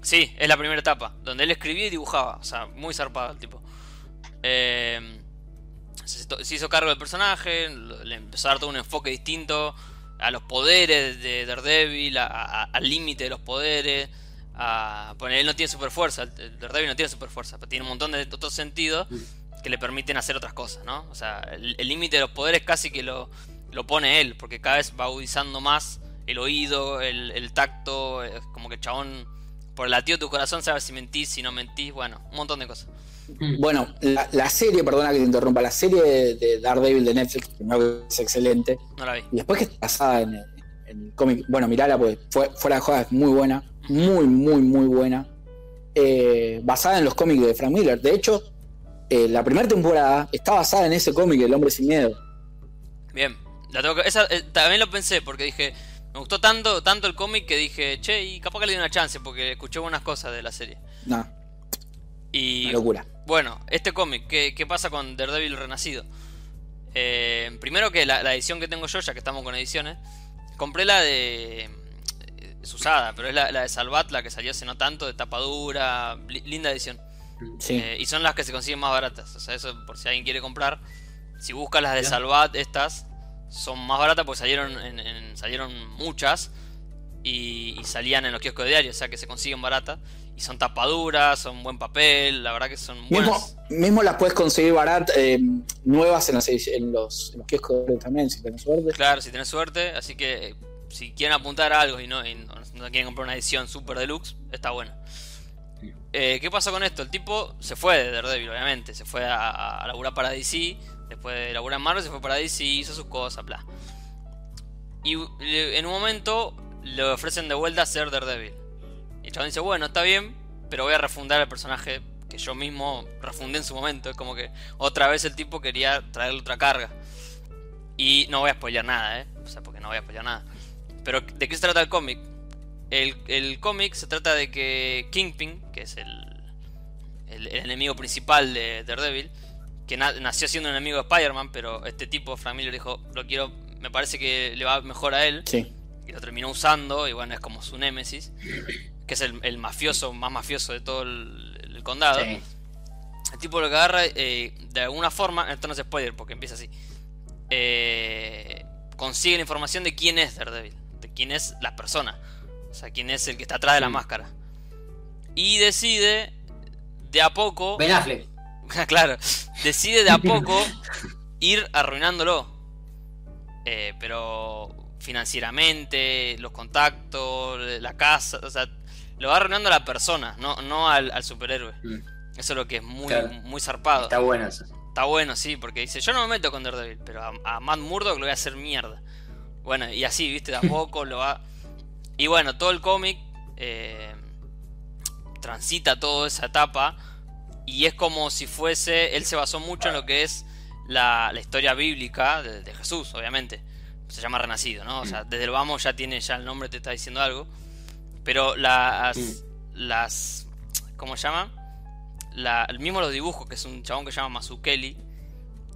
Sí, es la primera etapa, donde él escribía y dibujaba, o sea, muy zarpado el tipo. Eh, se, se hizo cargo del personaje, le empezó a dar todo un enfoque distinto a los poderes de Daredevil, a- a- al límite de los poderes. A, bueno, él no tiene super fuerza, Daredevil no tiene super fuerza, pero tiene un montón de otros sentidos que le permiten hacer otras cosas, ¿no? O sea, el límite de los poderes casi que lo, lo pone él, porque cada vez va agudizando más el oído, el, el tacto, es como que el chabón, por el latido de tu corazón, sabes si mentís, si no mentís, bueno, un montón de cosas. Bueno, la, la serie, perdona que te interrumpa, la serie de, de Daredevil de Netflix, primero que es excelente, No la vi. y después que está basada en, el- en cómic, bueno, mirala, porque fue, fuera de joda, es muy buena, muy, muy, muy buena, eh, basada en los cómics de Frank Miller. De hecho, eh, la primera temporada está basada en ese cómic, El Hombre Sin Miedo. Bien, la tengo que- esa, eh, también lo pensé porque dije, me gustó tanto, tanto el cómic que dije, che, y capaz que le di una chance porque escuché buenas cosas de la serie. No, Y una locura. Bueno, este cómic, ¿qué, qué pasa con Daredevil Renacido? Eh, primero que la, la edición que tengo yo, ya que estamos con ediciones, compré la de... Es usada, pero es la, la de Salvat, la que salió hace no tanto, de tapadura, li- linda edición. Sí. Eh, y son las que se consiguen más baratas. O sea, eso por si alguien quiere comprar. Si buscas las de. Salvat, estas son más baratas porque salieron en, en- salieron muchas y, y salían en los kioscos de diario, o sea que se consiguen baratas. Y son tapaduras, son buen papel, la verdad que son Mismo, buenas. mismo las puedes conseguir baratas, eh, nuevas en los, en los, en los kioscos también, si tenés suerte. Claro, si tenés suerte. Así que eh, si quieren apuntar a algo y no, y no, no quieren comprar una edición super deluxe, está buena. Eh, ¿Qué pasó con esto? El tipo se fue de Daredevil, obviamente. Se fue a, a, laburar para DC. Después de laburar en Marvel, se fue para DC, hizo sus cosas, bla. Y le- en un momento le ofrecen de vuelta ser Daredevil. Y el chabón dice, bueno, está bien, pero voy a refundar el personaje que yo mismo refundé en su momento. Es como que otra vez el tipo quería traerle otra carga. Y no voy a spoilear nada, ¿eh? O sea, porque no voy a spoilear nada. Pero ¿de qué se trata el cómic? El, el cómic se trata de que Kingpin, que es el, el, enemigo principal de Daredevil, que na- nació siendo un enemigo de Spider-Man, pero este tipo, Frank Miller, dijo, lo quiero, me parece que le va mejor a él, Sí. Y lo terminó usando, y bueno, es como su némesis, que es el, el mafioso, más mafioso de todo el, el condado. Sí. El tipo lo que agarra, eh, de alguna forma, esto no es spoiler porque empieza así, eh, consigue la información de quién es Daredevil, de quién es la persona, o sea, quién es el que está atrás de la Mm. máscara. Y decide, de a poco, Ben Affleck. claro, decide de a poco ir arruinándolo. Eh, pero financieramente, los contactos, la casa, o sea, lo va arruinando a la persona, no, no al, al superhéroe. Mm. Eso es lo que es muy, Claro. muy zarpado. Está bueno eso. Está bueno, sí, porque dice, yo no me meto con Daredevil, pero a, a Matt Murdock lo voy a hacer mierda. Bueno, y así, viste, de a poco lo va... Y bueno, todo el cómic eh, transita toda esa etapa y es como si fuese, él se basó mucho en lo que es la, la historia bíblica de, de Jesús, obviamente. Se llama Renacido, ¿no? O sea, desde el vamos ya tiene, ya el nombre te está diciendo algo. Pero las... Mm. las ¿Cómo se llama? la, el mismo los dibujos, que es un chabón que se llama Mazukeli,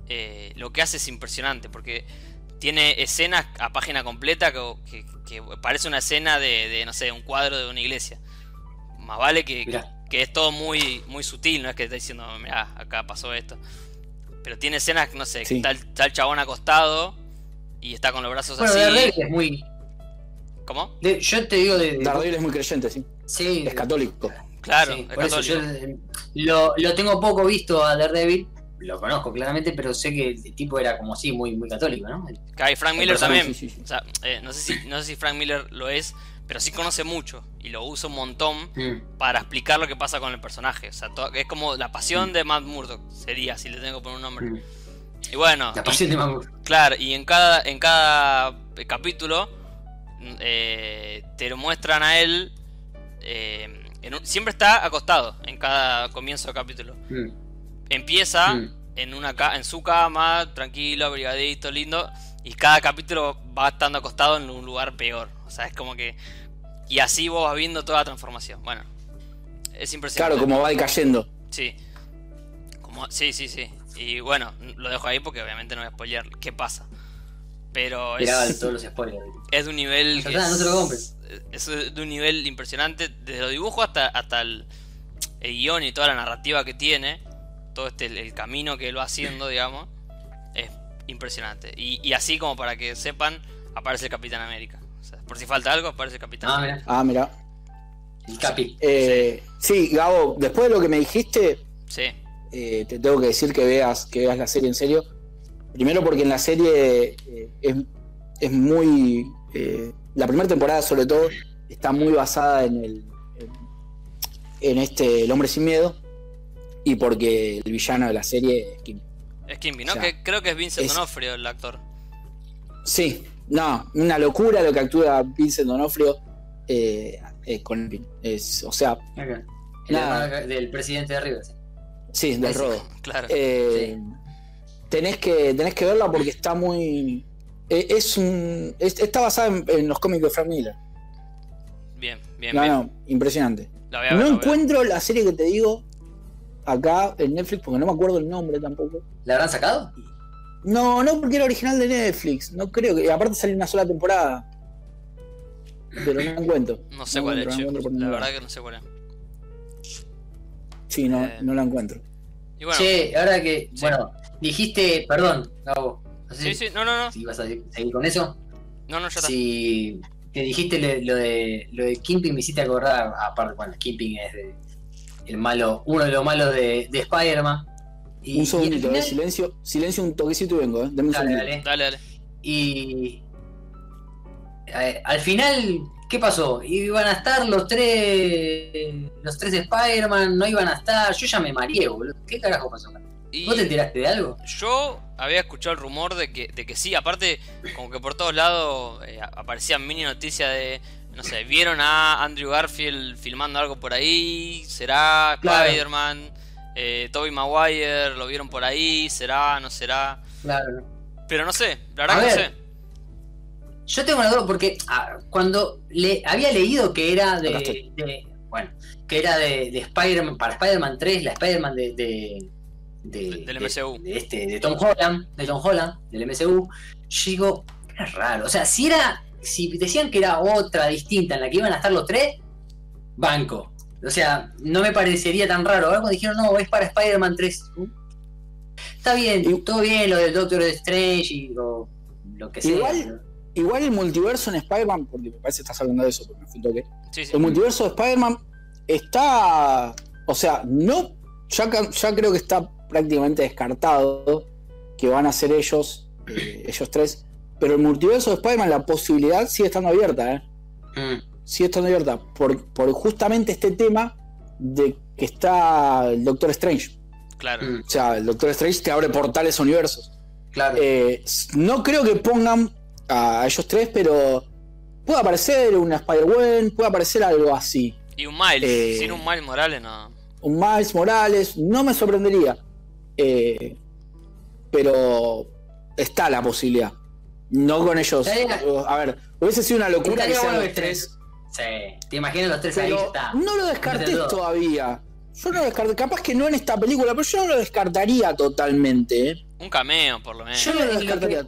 eh, lo que hace es impresionante, porque tiene escenas a página completa que, que- que parece una escena de, de, no sé, un cuadro de una iglesia. Más vale que, que es todo muy, muy sutil, no es que está diciendo, mira, acá pasó esto. Pero tiene escenas, no sé, que Sí. está el chabón acostado y está con los brazos Bueno, así. Daredevil es muy. ¿Cómo? de- yo te digo de. de- Daredevil es muy creyente, sí. sí, Es católico. Claro, sí, es por eso católico. yo lo, lo tengo poco visto a Daredevil. Lo conozco claramente, pero sé que el tipo era como así, muy, muy católico, ¿no? Claro, y Frank Miller también. sí, sí, sí. O sea, eh, no, sé si, no sé si Frank Miller lo es, pero sí conoce mucho y lo usa un montón Mm. para explicar lo que pasa con el personaje. O sea, es como la pasión de Matt Murdock, sería, si le tengo que poner un nombre. Mm. Y bueno, La y- claro, y en cada, en cada capítulo eh, te lo muestran a él eh, en un- siempre está acostado en cada comienzo de capítulo. Mm. Empieza Mm. en una ca- en su cama, tranquilo, abrigadito, lindo, y cada capítulo va estando acostado en un lugar peor. O sea, es como que y así vos vas viendo toda la transformación. Bueno, es impresionante. Claro, como va decayendo. Sí. Como, sí, sí, sí. Y bueno, lo dejo ahí porque obviamente no voy a spoilear qué pasa. Pero Mirá es, todos los spoilers. es de un nivel que está, no te lo es, compres. es de un nivel impresionante desde los dibujos hasta, hasta el, el guion y toda la narrativa que tiene, todo este el, el camino que él va haciendo, digamos, es impresionante. Y, y así como para que sepan, aparece el Capitán América. O sea, por si falta algo, aparece el Capitán Ah, América. mira. Ah, mira. El Capi. Eh, sí, Gabo, después de lo que me dijiste, Sí, eh, te tengo que decir que veas, que veas la serie en serio. Primero porque en la serie eh, es, es muy... eh, la primera temporada sobre todo está muy basada en el... En, en este El hombre sin miedo. Y porque el villano de la serie es Kim. es Kimby, ¿no? O sea, que creo que es Vincent es- D'Onofrio el actor. Sí, no, una locura lo que actúa Vincent Donofrio eh, eh, con Kim. Es, o sea. El Nada. del presidente de River. sí. Sí, del rodo. Claro. Eh, tenés, que, tenés que verla porque está muy. eh, es un. es- está basada en, en los cómics de Frank Miller. bien, bien, No, bien. no, impresionante. La voy a ver, No la voy a ver. encuentro la serie que te digo acá en Netflix porque no me acuerdo el nombre tampoco. ¿La habrán sacado? No, no porque era original de Netflix. No creo que. Aparte salió una sola temporada. Pero no la encuentro. No sé No cuál es, La verdad que no sé cuál es. Sí, no, Eh, no la encuentro. Y bueno, Che, ahora que. Sí. Bueno, dijiste. Perdón, Gabo. No sé sí, sí, no, no, no. si vas a seguir con eso. No, no, ya está. Si te dijiste lo, lo de lo de Kimping, me hiciste acordar. Aparte, bueno, Kimping es de- el malo, uno de los malos de, de Spider-Man. Y- un segundito, eh, final- silencio, silencio un toquecito y vengo, eh. Dame un Dale, segundito. dale. Dale, dale. Y eh, al final, ¿qué pasó? Iban a estar los tres los tres de Spider-Man, no iban a estar. Yo ya me mareé, boludo. ¿Qué carajo pasó? acá? Y ¿Vos te enteraste de algo? yo había escuchado el rumor de que, de que sí, aparte, como que por todos lados eh, aparecían mini noticias de, no sé, vieron a Andrew Garfield filmando algo por ahí, será Claro. Spider-Man, eh, Tobey Maguire, lo vieron por ahí, será, no será. Claro. Pero no sé, la verdad A que no sé. Yo tengo una duda porque ah, cuando le había leído que era de, de- bueno, que era de, de Spider-Man para Spider-Man 3, la Spider-Man de, de, de- Del de- MCU. de este de Tom Holland, de Tom Holland, del MCU, yo digo, era raro, o sea, si era si decían que era otra distinta en la que iban a estar los tres, banco. O sea, no me parecería tan raro. Ahora cuando dijeron, no, es para Spider-Man 3. uh, Está bien, Y- todo bien lo del Doctor Strange y lo, lo que sea. Igual- Igual el multiverso en Spider-Man, porque me parece que estás hablando de eso, porque me fui toque. Sí, sí. El multiverso de Spider-Man está. O sea, no. Ya, ya creo que está prácticamente descartado que van a ser ellos, eh, ellos tres. Pero el multiverso de Spider-Man, la posibilidad sigue estando abierta, ¿eh? Mm. Sigue estando abierta. Por, por justamente este tema de que está el Doctor Strange. Claro. Mm, O sea, el Doctor Strange te abre portales a universos. claro. Eh, no creo que pongan a ellos tres, pero puede aparecer una Spider-Gwen, puede aparecer algo así. Y un Miles, Eh, sin un Miles Morales no. Un Miles Morales, no me sorprendería. Eh, pero está la posibilidad. No con ellos. A ver, hubiese sido una locura que sean los tres. Sí, te imaginas los tres ahí, Pero está. no lo descarté todavía. Yo no lo descarté. Capaz que no en esta película, pero yo no lo descartaría totalmente. ¿eh? Un cameo, por lo menos. Yo no lo lo que- descartaría.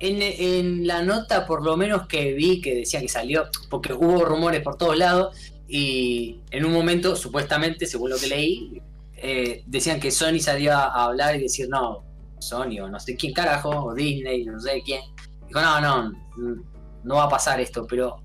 En, la nota, por lo menos que vi, que decía que salió, porque hubo rumores por todos lados, y en un momento, supuestamente, según lo que leí, eh, decían que Sony salió a hablar y decir, no, Sony o no sé quién carajo, o Disney, no sé quién. Dijo, no, no, no va a pasar esto, pero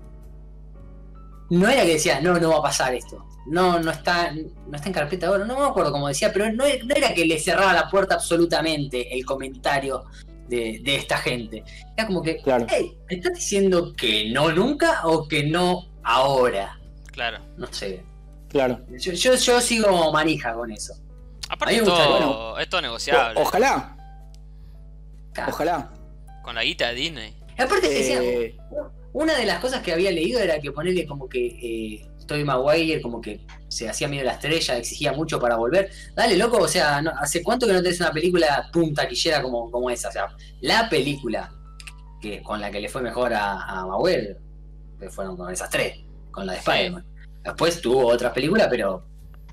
no era que decía, no, no va a pasar esto. No, no está, no está en carpeta ahora, no me acuerdo cómo decía, pero no, no era que le cerraba la puerta absolutamente el comentario de, de esta gente. Era como que, Claro. hey, ¿me estás diciendo que no nunca o que no ahora? Claro. No sé. Claro. Yo, yo, yo sigo manija con eso. Aparte, mí es bueno. todo negociable. O- ojalá, Claro. ojalá. Con la guita de Disney. Y aparte que decía, Eh, Una de las cosas que había leído era que ponerle como que eh, Tobey Maguire como que se hacía medio la estrella, exigía mucho para volver. Dale, loco, o sea, no- ¿hace cuánto que no tenés una película pum taquillera como, como esa? O sea, la película que con la que le fue mejor a, a Maguire que fueron con esas tres, con la de Sí. Spider-Man. Después tuvo otras películas, pero.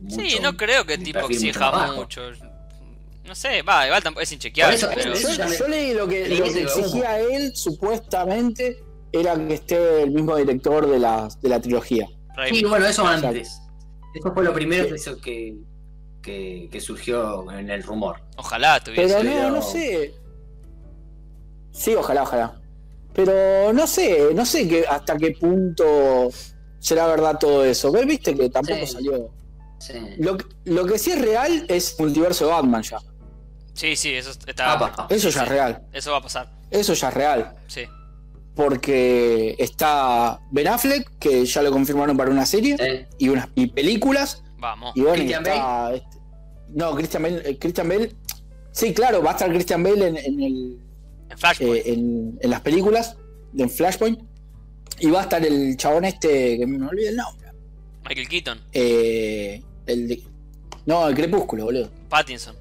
Sí, no creo que tipo exija mucho. No sé, va, igual tampoco es inchequeable, Por eso, pero... eso Yo, leí lo que, lo que exigía él, supuestamente, era que esté el mismo director de la, de la trilogía. Raimi. Sí, bueno, eso antes. Eso fue lo primero Sí. que, hizo que, que, que surgió en el rumor. Ojalá tuviese. Pero no, no sé. Sí, ojalá, ojalá. Pero no sé, no sé que, hasta qué punto será verdad todo eso. ¿Ves? Viste que tampoco Sí. salió. Sí. Lo, que- lo que sí es real es multiverso de Batman ya. Sí, sí, eso está... Eso ya Sí. es real. Eso va a pasar, Eso ya es real. sí. Porque está Ben Affleck, que ya lo confirmaron para una serie, Sí. y unas y películas. Vamos. Y bueno, ¿Christian está. este- no, Christian Bale, eh, Christian Bale. Sí, claro, va a estar Christian Bale en, en el, En Flashpoint. eh, en, en las películas, en Flashpoint. Y va a estar el chabón este, que me olvidé el nombre. Michael Keaton. Eh, el de- no, el Crepúsculo, boludo. Pattinson.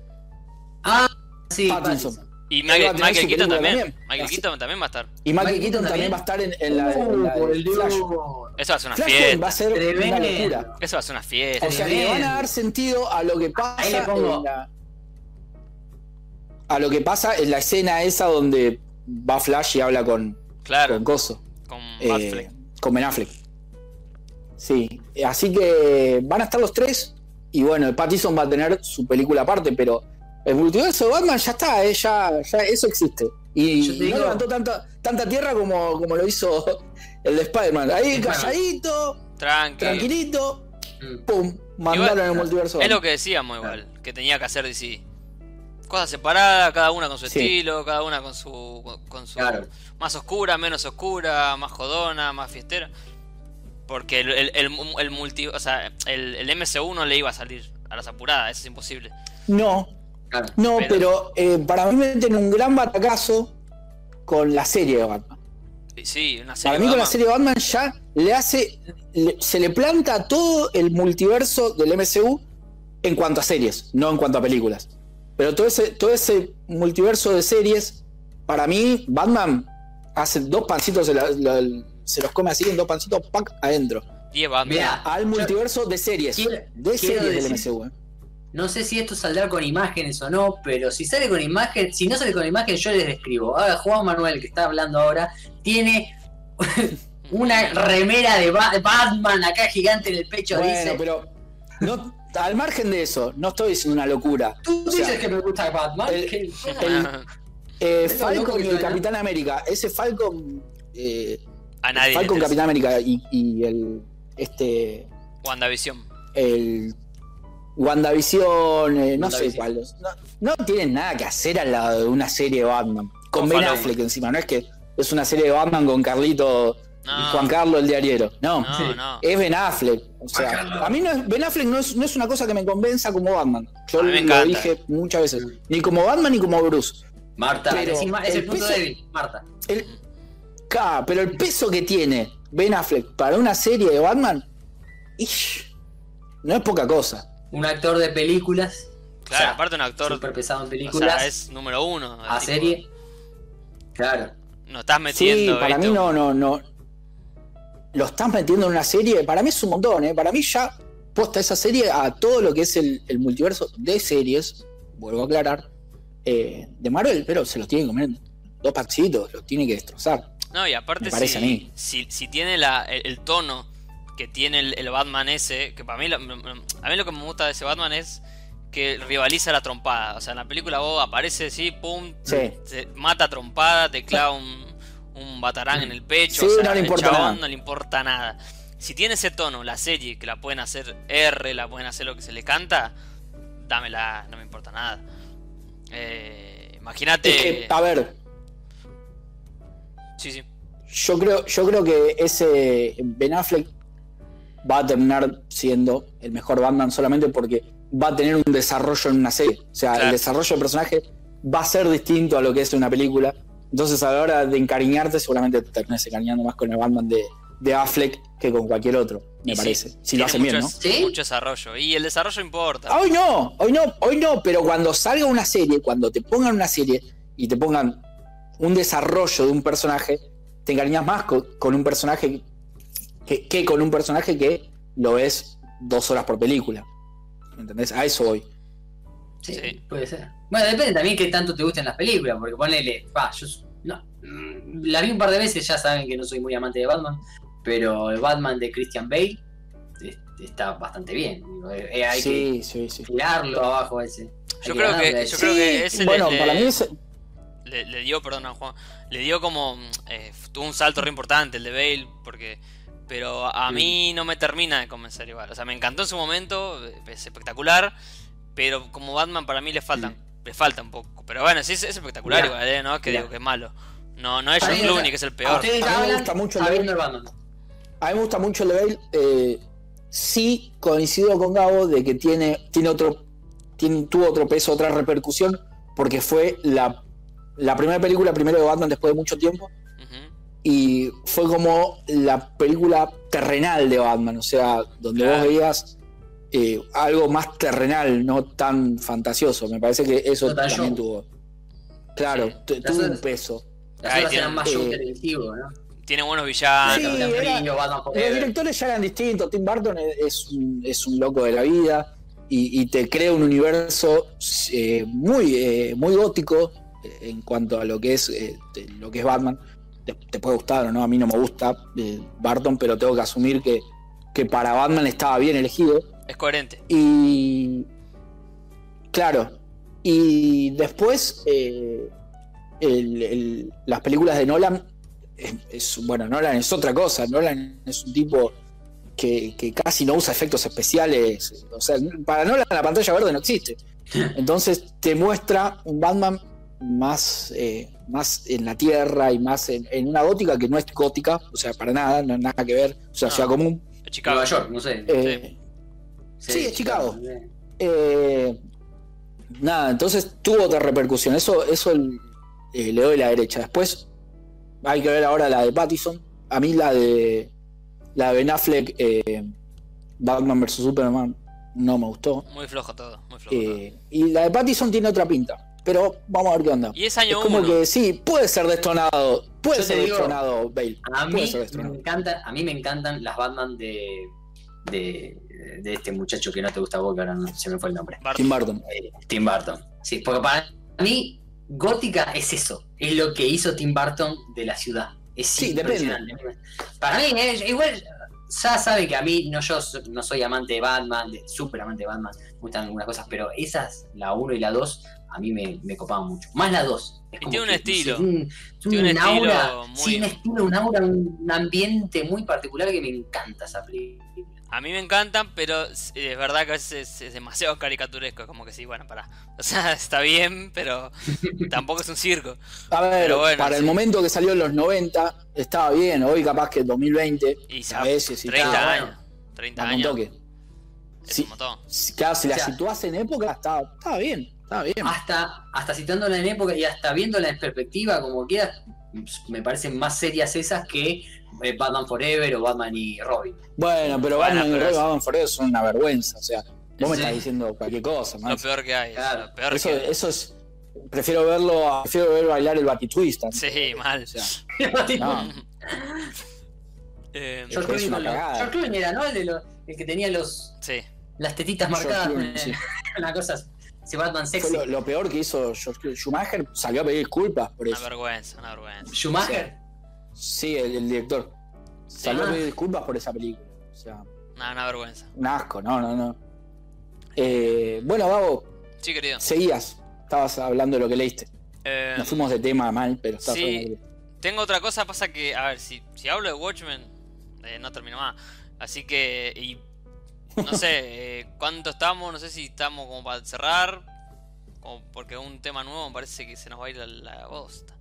Ah, sí. Pattinson. Pattinson. Y Michael, Keaton también. también. Michael Keaton también va a estar. Y Michael Keaton también va a estar en, en la, en la Uh, el Flash. Dios. Eso va a ser una Flashpoint va a fiesta. ser una locura. Eso va a ser una fiesta. O sea, le van a dar sentido a lo que pasa Ahí le pongo- en la- a lo que pasa en la escena esa donde va Flash y habla con, claro, con Coso, con eh, con Ben Affleck. Sí, así que van a estar los tres y bueno, Pattinson va a tener su película aparte, pero el multiverso de Batman ya está, eh, ya, ya eso existe. Y no levantó tanta, tanta tierra como, como lo hizo el de Spider-Man. Ahí calladito, Tranqui. tranquilito, Mm. pum, mandaron Igual, el multiverso. Es lo que decíamos igual, que tenía que hacer DC. Cosas separadas, cada una con su Sí. estilo, cada una con su con, con su Claro. más oscura, menos oscura, más jodona, más fiestera. Porque el, el, el, el multi, o sea, el, el MCU no le iba a salir a las apuradas, eso es imposible. No, Claro. no, Pero- pero, eh, para mí meten un gran batacazo con la serie de Batman. Sí, una serie. Para mí con la serie de Batman ya le hace, le- se le planta todo el multiverso del MCU en cuanto a series, no en cuanto a películas. Pero todo ese, todo ese multiverso de series, para mí, Batman hace dos pancitos, se, la- la- se los come así en dos pancitos, pack, adentro. y es Batman. Mirá, Al multiverso de series, Quiero- de series del MCU. eh. No sé si esto saldrá con imágenes o no, pero si sale con imagen, si no sale con imagen, yo les describo. Ahora Juan Manuel, que está hablando ahora, tiene una remera de Ba- Batman acá gigante en el pecho. Bueno, dice, pero no, al margen de eso, no estoy diciendo una locura. tú o sea, dices que me gusta Batman. el- el- Eh, Falcon y el. Capitán América. Ese Falcon. eh, a nadie. Falcon. Capitán América y, y el. Este. WandaVision. El. WandaVision, eh, no sé cuál. No, no tienen nada que hacer al lado de una serie de Batman. Con Ben. Affleck encima. No es que es una serie de Batman con Carlito. No. Juan Carlos el diariero. No. No, Sí. no. Es Ben Affleck. O sea, a mí no es- Ben Affleck no es, no es una cosa que me convenza como Batman. Yo lo encanta. dije muchas veces. Ni como Batman ni como Bruce. Marta, Pero es el el punto peso- débil, Marta. El, Ca, pero el peso que tiene Ben Affleck para una serie de Batman, ish, no es poca cosa. Un actor de películas. Claro, o sea, aparte un actor. Súper pesado en O películas. sea, es número uno. a tipo, serie. Claro. No estás Sí, metiendo. para ¿viste? mí no, no, no. Lo estás metiendo en una serie, para mí es un montón, ¿eh? Para mí ya posta esa serie a todo lo que es el, el multiverso de series, vuelvo a aclarar, eh, de Marvel, pero se los tiene que comer en dos pancitos, los tiene que destrozar. No, y aparte, Me parece si, a mí. si, si tiene la, el, el tono que tiene el, el Batman ese, que para mí, lo- a mí lo que me gusta de ese Batman es que rivaliza la trompada. O sea, en la película vos aparece, sí, pum, Sí. te mata a trompada, te clava un, un batarán en el pecho. Sí, o sea, no le importa chabón nada. no le importa nada. Si tiene ese tono, la serie, que la pueden hacer R, la pueden hacer lo que se le canta, dámela, no me importa nada. Eh, Imagínate. Es que, a ver, Sí, sí. Yo creo, yo creo que ese Ben Affleck va a terminar siendo el mejor Batman solamente porque va a tener un desarrollo en una serie. O sea, Claro. el desarrollo del personaje va a ser distinto a lo que es una película. Entonces a la hora de encariñarte, seguramente te termines encariñando más con el Batman de, de Affleck que con cualquier otro, me Y sí, parece. si lo hacen bien, ¿no? mucho, ¿Sí? mucho desarrollo. Y el desarrollo importa. Hoy no, hoy no, hoy no, pero cuando salga una serie, cuando te pongan una serie y te pongan un desarrollo de un personaje, te encariñas más con, con un personaje que, que con un personaje que lo ves dos horas por película. ¿Entendés? A eso voy. Sí, Sí. puede ser. Bueno, depende también qué tanto te gusten las películas, porque ponele, pa, yo no, mm, la vi un par de veces, ya saben que no soy muy amante de Batman, pero el Batman de Christian Bale eh, está bastante bien. eh, eh, hay Sí, sí, sí. que tirarlo abajo ese. Yo creo que, yo ese. creo que Sí, ese bueno, le, para mí es, le- le dio, perdona Juan, le dio como mm, eh, tuvo un salto re importante el de Bale, porque pero a Mm. mí no me termina de convencer igual. O sea, me encantó en su momento, es espectacular, pero como Batman para mí le faltan, le falta un poco. Pero bueno, sí es, es espectacular Mirá, igual, eh, no es que mirá. digo que es malo. No, no es sea, Clooney que es el A peor. ustedes A mí me gusta mucho el Batman. a mí me gusta mucho el Bale. eh, sí coincido con Gabo de que tiene, tiene otro, tiene, tuvo otro peso, otra repercusión, porque fue la, la primera película primero de Batman después de mucho tiempo. Y fue como la película terrenal de Batman, o sea, donde Claro. vos veías eh, algo más terrenal, no tan fantasioso. Me parece que eso también show. tuvo. Claro, Sí. tuvo un peso. Las tienen- eran más eh, show televisivo, ¿no? Tiene buenos villanos. Sí, era- Los directores ya eran distintos. Tim Burton es, un, es un loco de la vida y, y te crea un universo eh, muy, eh, muy gótico eh, en cuanto a lo que es, eh, de- lo que es Batman. Te, te puede gustar o no, a mí no me gusta eh, Barton, pero tengo que asumir que, que para Batman estaba bien elegido. Es coherente. Y. Claro. Y después. eh, el- el- las películas de Nolan. Es, es- bueno, Nolan es otra cosa. Nolan es un tipo que, que casi no usa efectos especiales. O sea, para Nolan la pantalla verde no existe. Entonces te muestra un Batman más, eh, más en la tierra y más en, en una gótica que no es gótica. O sea, para nada, no es nada que ver. O sea, No. ciudad común. Es Chicago. Nueva York, no sé. Eh, sí, es Chicago. eh. Eh, nada, entonces tuvo otra repercusión. Eso, eso el- eh, le doy la derecha. Después hay que ver ahora la de Pattison. A mí la de la de Ben Affleck, eh, Batman vs Superman, no me gustó. Muy flojo todo, muy flojo todo. Y la de Pattison tiene otra pinta. Pero vamos a ver qué onda. Y es Es año como uno. que sí, puede ser destronado. Puede Yo ser digo, destronado Bale. A mí me encantan, a mí me encantan las Batman de, de, de este muchacho que no te gusta a vos, que ahora no se me fue el nombre. Tim Burton. Eh, Tim Burton. Sí, porque para mí, Gótica es eso. Es lo que hizo Tim Burton de la ciudad. Es Sí, impresionante. Para mí, es, igual, ya saben que a mí no yo no soy amante de Batman, de, súper amante de Batman, me gustan algunas cosas, pero esas, la 1 y la 2, a mí me, me copaban mucho. Más la 2. Es Y como tiene un estilo. un, Tiene un aura, muy- sí, un estilo, un aura, un ambiente muy particular que me encanta esa película. A mí me encantan, pero es verdad que a veces es, es demasiado caricaturesco. Como que sí, bueno, para. O sea, está bien, pero tampoco es un circo. A ver, Pero bueno, para el momento que salió en los 90, estaba bien. Hoy capaz que 2020, Y a ya, veces sí 30 está, años. 30 Dame un años. toque. Es Sí. un montón. Si- Claro, si O la sea- situás en época, estaba, estaba bien. Estaba bien. hasta, hasta citándola en época y hasta viéndola en perspectiva, como quieras, me parecen más serias esas que Batman Forever o Batman y Robin. Bueno, pero Bueno, Batman y Robin es- Batman Forever son una vergüenza. O sea, vos me Sí. estás diciendo cualquier cosa, Lo man. peor que hay. Claro. Lo peor Eso, que hay. eso es. Prefiero verlo, prefiero ver bailar el Batitwist. antes. Sí, mal. O sea, no. Eh, George Clooney, una era, ¿no? El, de los- el que tenía los, sí. las tetitas George marcadas. Clooney, eh, sí. Una cosa, ese Batman Fue sexy. lo, lo peor que hizo George Clooney. Schumacher salió a pedir disculpas por Una eso. vergüenza, una vergüenza. Schumacher. Sí, el, el director. Salió a Ah. pedir disculpas por esa película. O sea, Una, una vergüenza. un asco, no, no, no. Eh, bueno, Gabo, Sí, querido. seguías. Estabas hablando de lo que leíste. Eh, Nos fuimos de tema mal, pero estabas sí. Tengo otra cosa, pasa que, a ver, si, si hablo de Watchmen, eh, no termino más. Así que, y no sé, eh, ¿cuánto estamos? No sé si estamos como para cerrar, como porque un tema nuevo me parece que se nos va a ir a la bosta.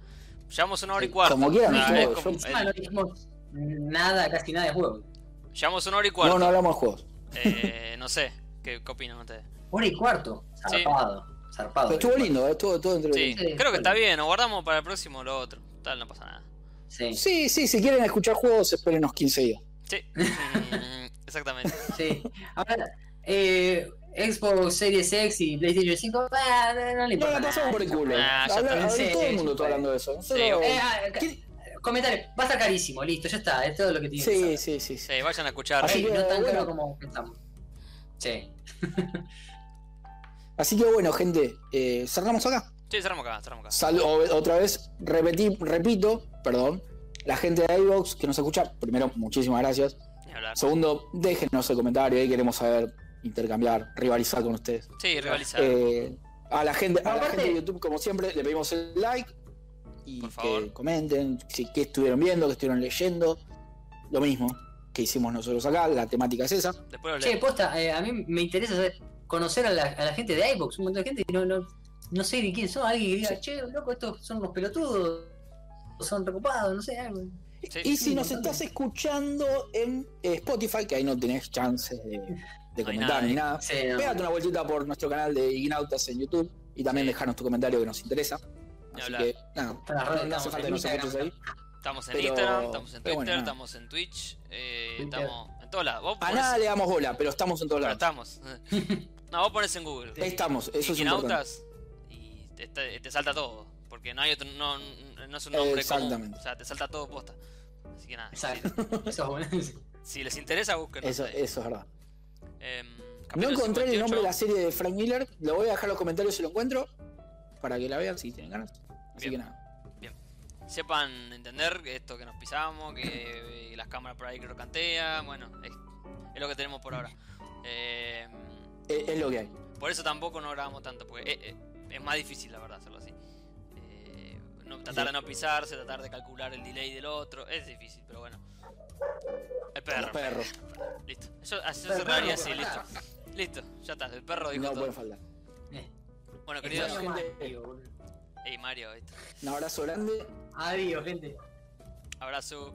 Llevamos una hora y Sí, cuarto. como quieran Ah, yo- como- Encima no dijimos nada, casi nada de juego. llevamos una hora y cuarto. No, no hablamos de juegos. Eh, no sé, ¿qué, qué opinan ustedes? Hora y cuarto. Sí. Zarpado. zarpado. Pero estuvo lindo, eh, estuvo todo entre Sí, Sí, creo que está bien. Nos guardamos para el próximo lo otro. Tal, no pasa nada. Sí, Sí, sí, si quieren escuchar juegos, esperen unos 15 días. Sí, mm, exactamente. sí. Ahora, eh, Xbox Series X y PlayStation 5, ah, no, no le No importa. la pasamos por el culo. Ah, Habla- Sí, todo el sí, mundo sí, está hablando de eso. Nosotros- Eh, ah, comentario, va a estar carísimo, listo, ya está, es todo lo que tiene que Sí, saber. sí, sí. sí. Sí, vayan a escuchar. Así que, no tan bueno. caro como pensamos. Sí. Así que bueno, gente, eh, cerramos acá. Sí, cerramos acá, cerramos acá. Sal- otra vez, repetí, repito, perdón. La gente de iVox que nos escucha, primero, muchísimas gracias. Segundo, déjenos el comentario, ahí queremos saber, intercambiar, rivalizar con ustedes. Sí, rivalizar. Eh, a la gente, a la Aparte- gente de YouTube, como siempre, le pedimos el like y Por que comenten si qué estuvieron viendo, qué estuvieron leyendo. Lo mismo que hicimos nosotros acá, la temática es esa. Che, posta, eh, a mí me interesa conocer a la, a la gente de iVox, un montón de gente que no, no, no sé ni quién son, alguien que diga, che, loco, estos son los pelotudos, o son recopados, no sé, algo. Sí. Y si nos estás escuchando en eh, Spotify, que ahí no tenés chances de, de No hay comentar nada, ni eh. nada, Sí, no. pégate una vueltita por nuestro canal de Ignautas en YouTube y también Sí. dejanos tu comentario que nos interesa. Ni Así hablar. que, nada, no, no hace estamos falta en que nos ahí. Estamos en pero- Instagram, estamos en pero Twitter, bueno, estamos en Twitch, eh, estamos en todos lados. A nada le damos bola, pero estamos en todos pero lados. estamos. no, vos pones en Google. Ahí estamos, eso es. Iquinautas y te, te- te salta todo. Porque no hay otro, no, no es un nombre común. Exactamente. O sea, te salta todo posta. Así que nada. Exacto. Eso es bueno. Si, si les interesa, busquen. Eso, eso es verdad. No capítulo encontré el 58. nombre de la serie de Frank Miller, lo voy a dejar en los comentarios si lo encuentro, para que la vean si tienen ganas. Así Bien. que nada. Sepan entender que esto que nos pisamos, que eh, las cámaras por ahí crocantean. Bueno, es, es lo que tenemos por ahora. Eh, Es, es lo que hay. por eso tampoco no grabamos tanto. Porque eh, eh, es más difícil, la verdad, hacerlo así. Eh, no- tratar de no pisarse, tratar de calcular el delay del otro. Es difícil, pero bueno. El perro. Los perros. Listo. Eso, así Pero se el perro cerraría no así, puede listo. Listo, ya está. El perro dijo No todo. pueden faltar. Eh, Bueno, queridos. Ey, Mario, ¿viste? Un abrazo grande. Adiós, gente. Abrazo.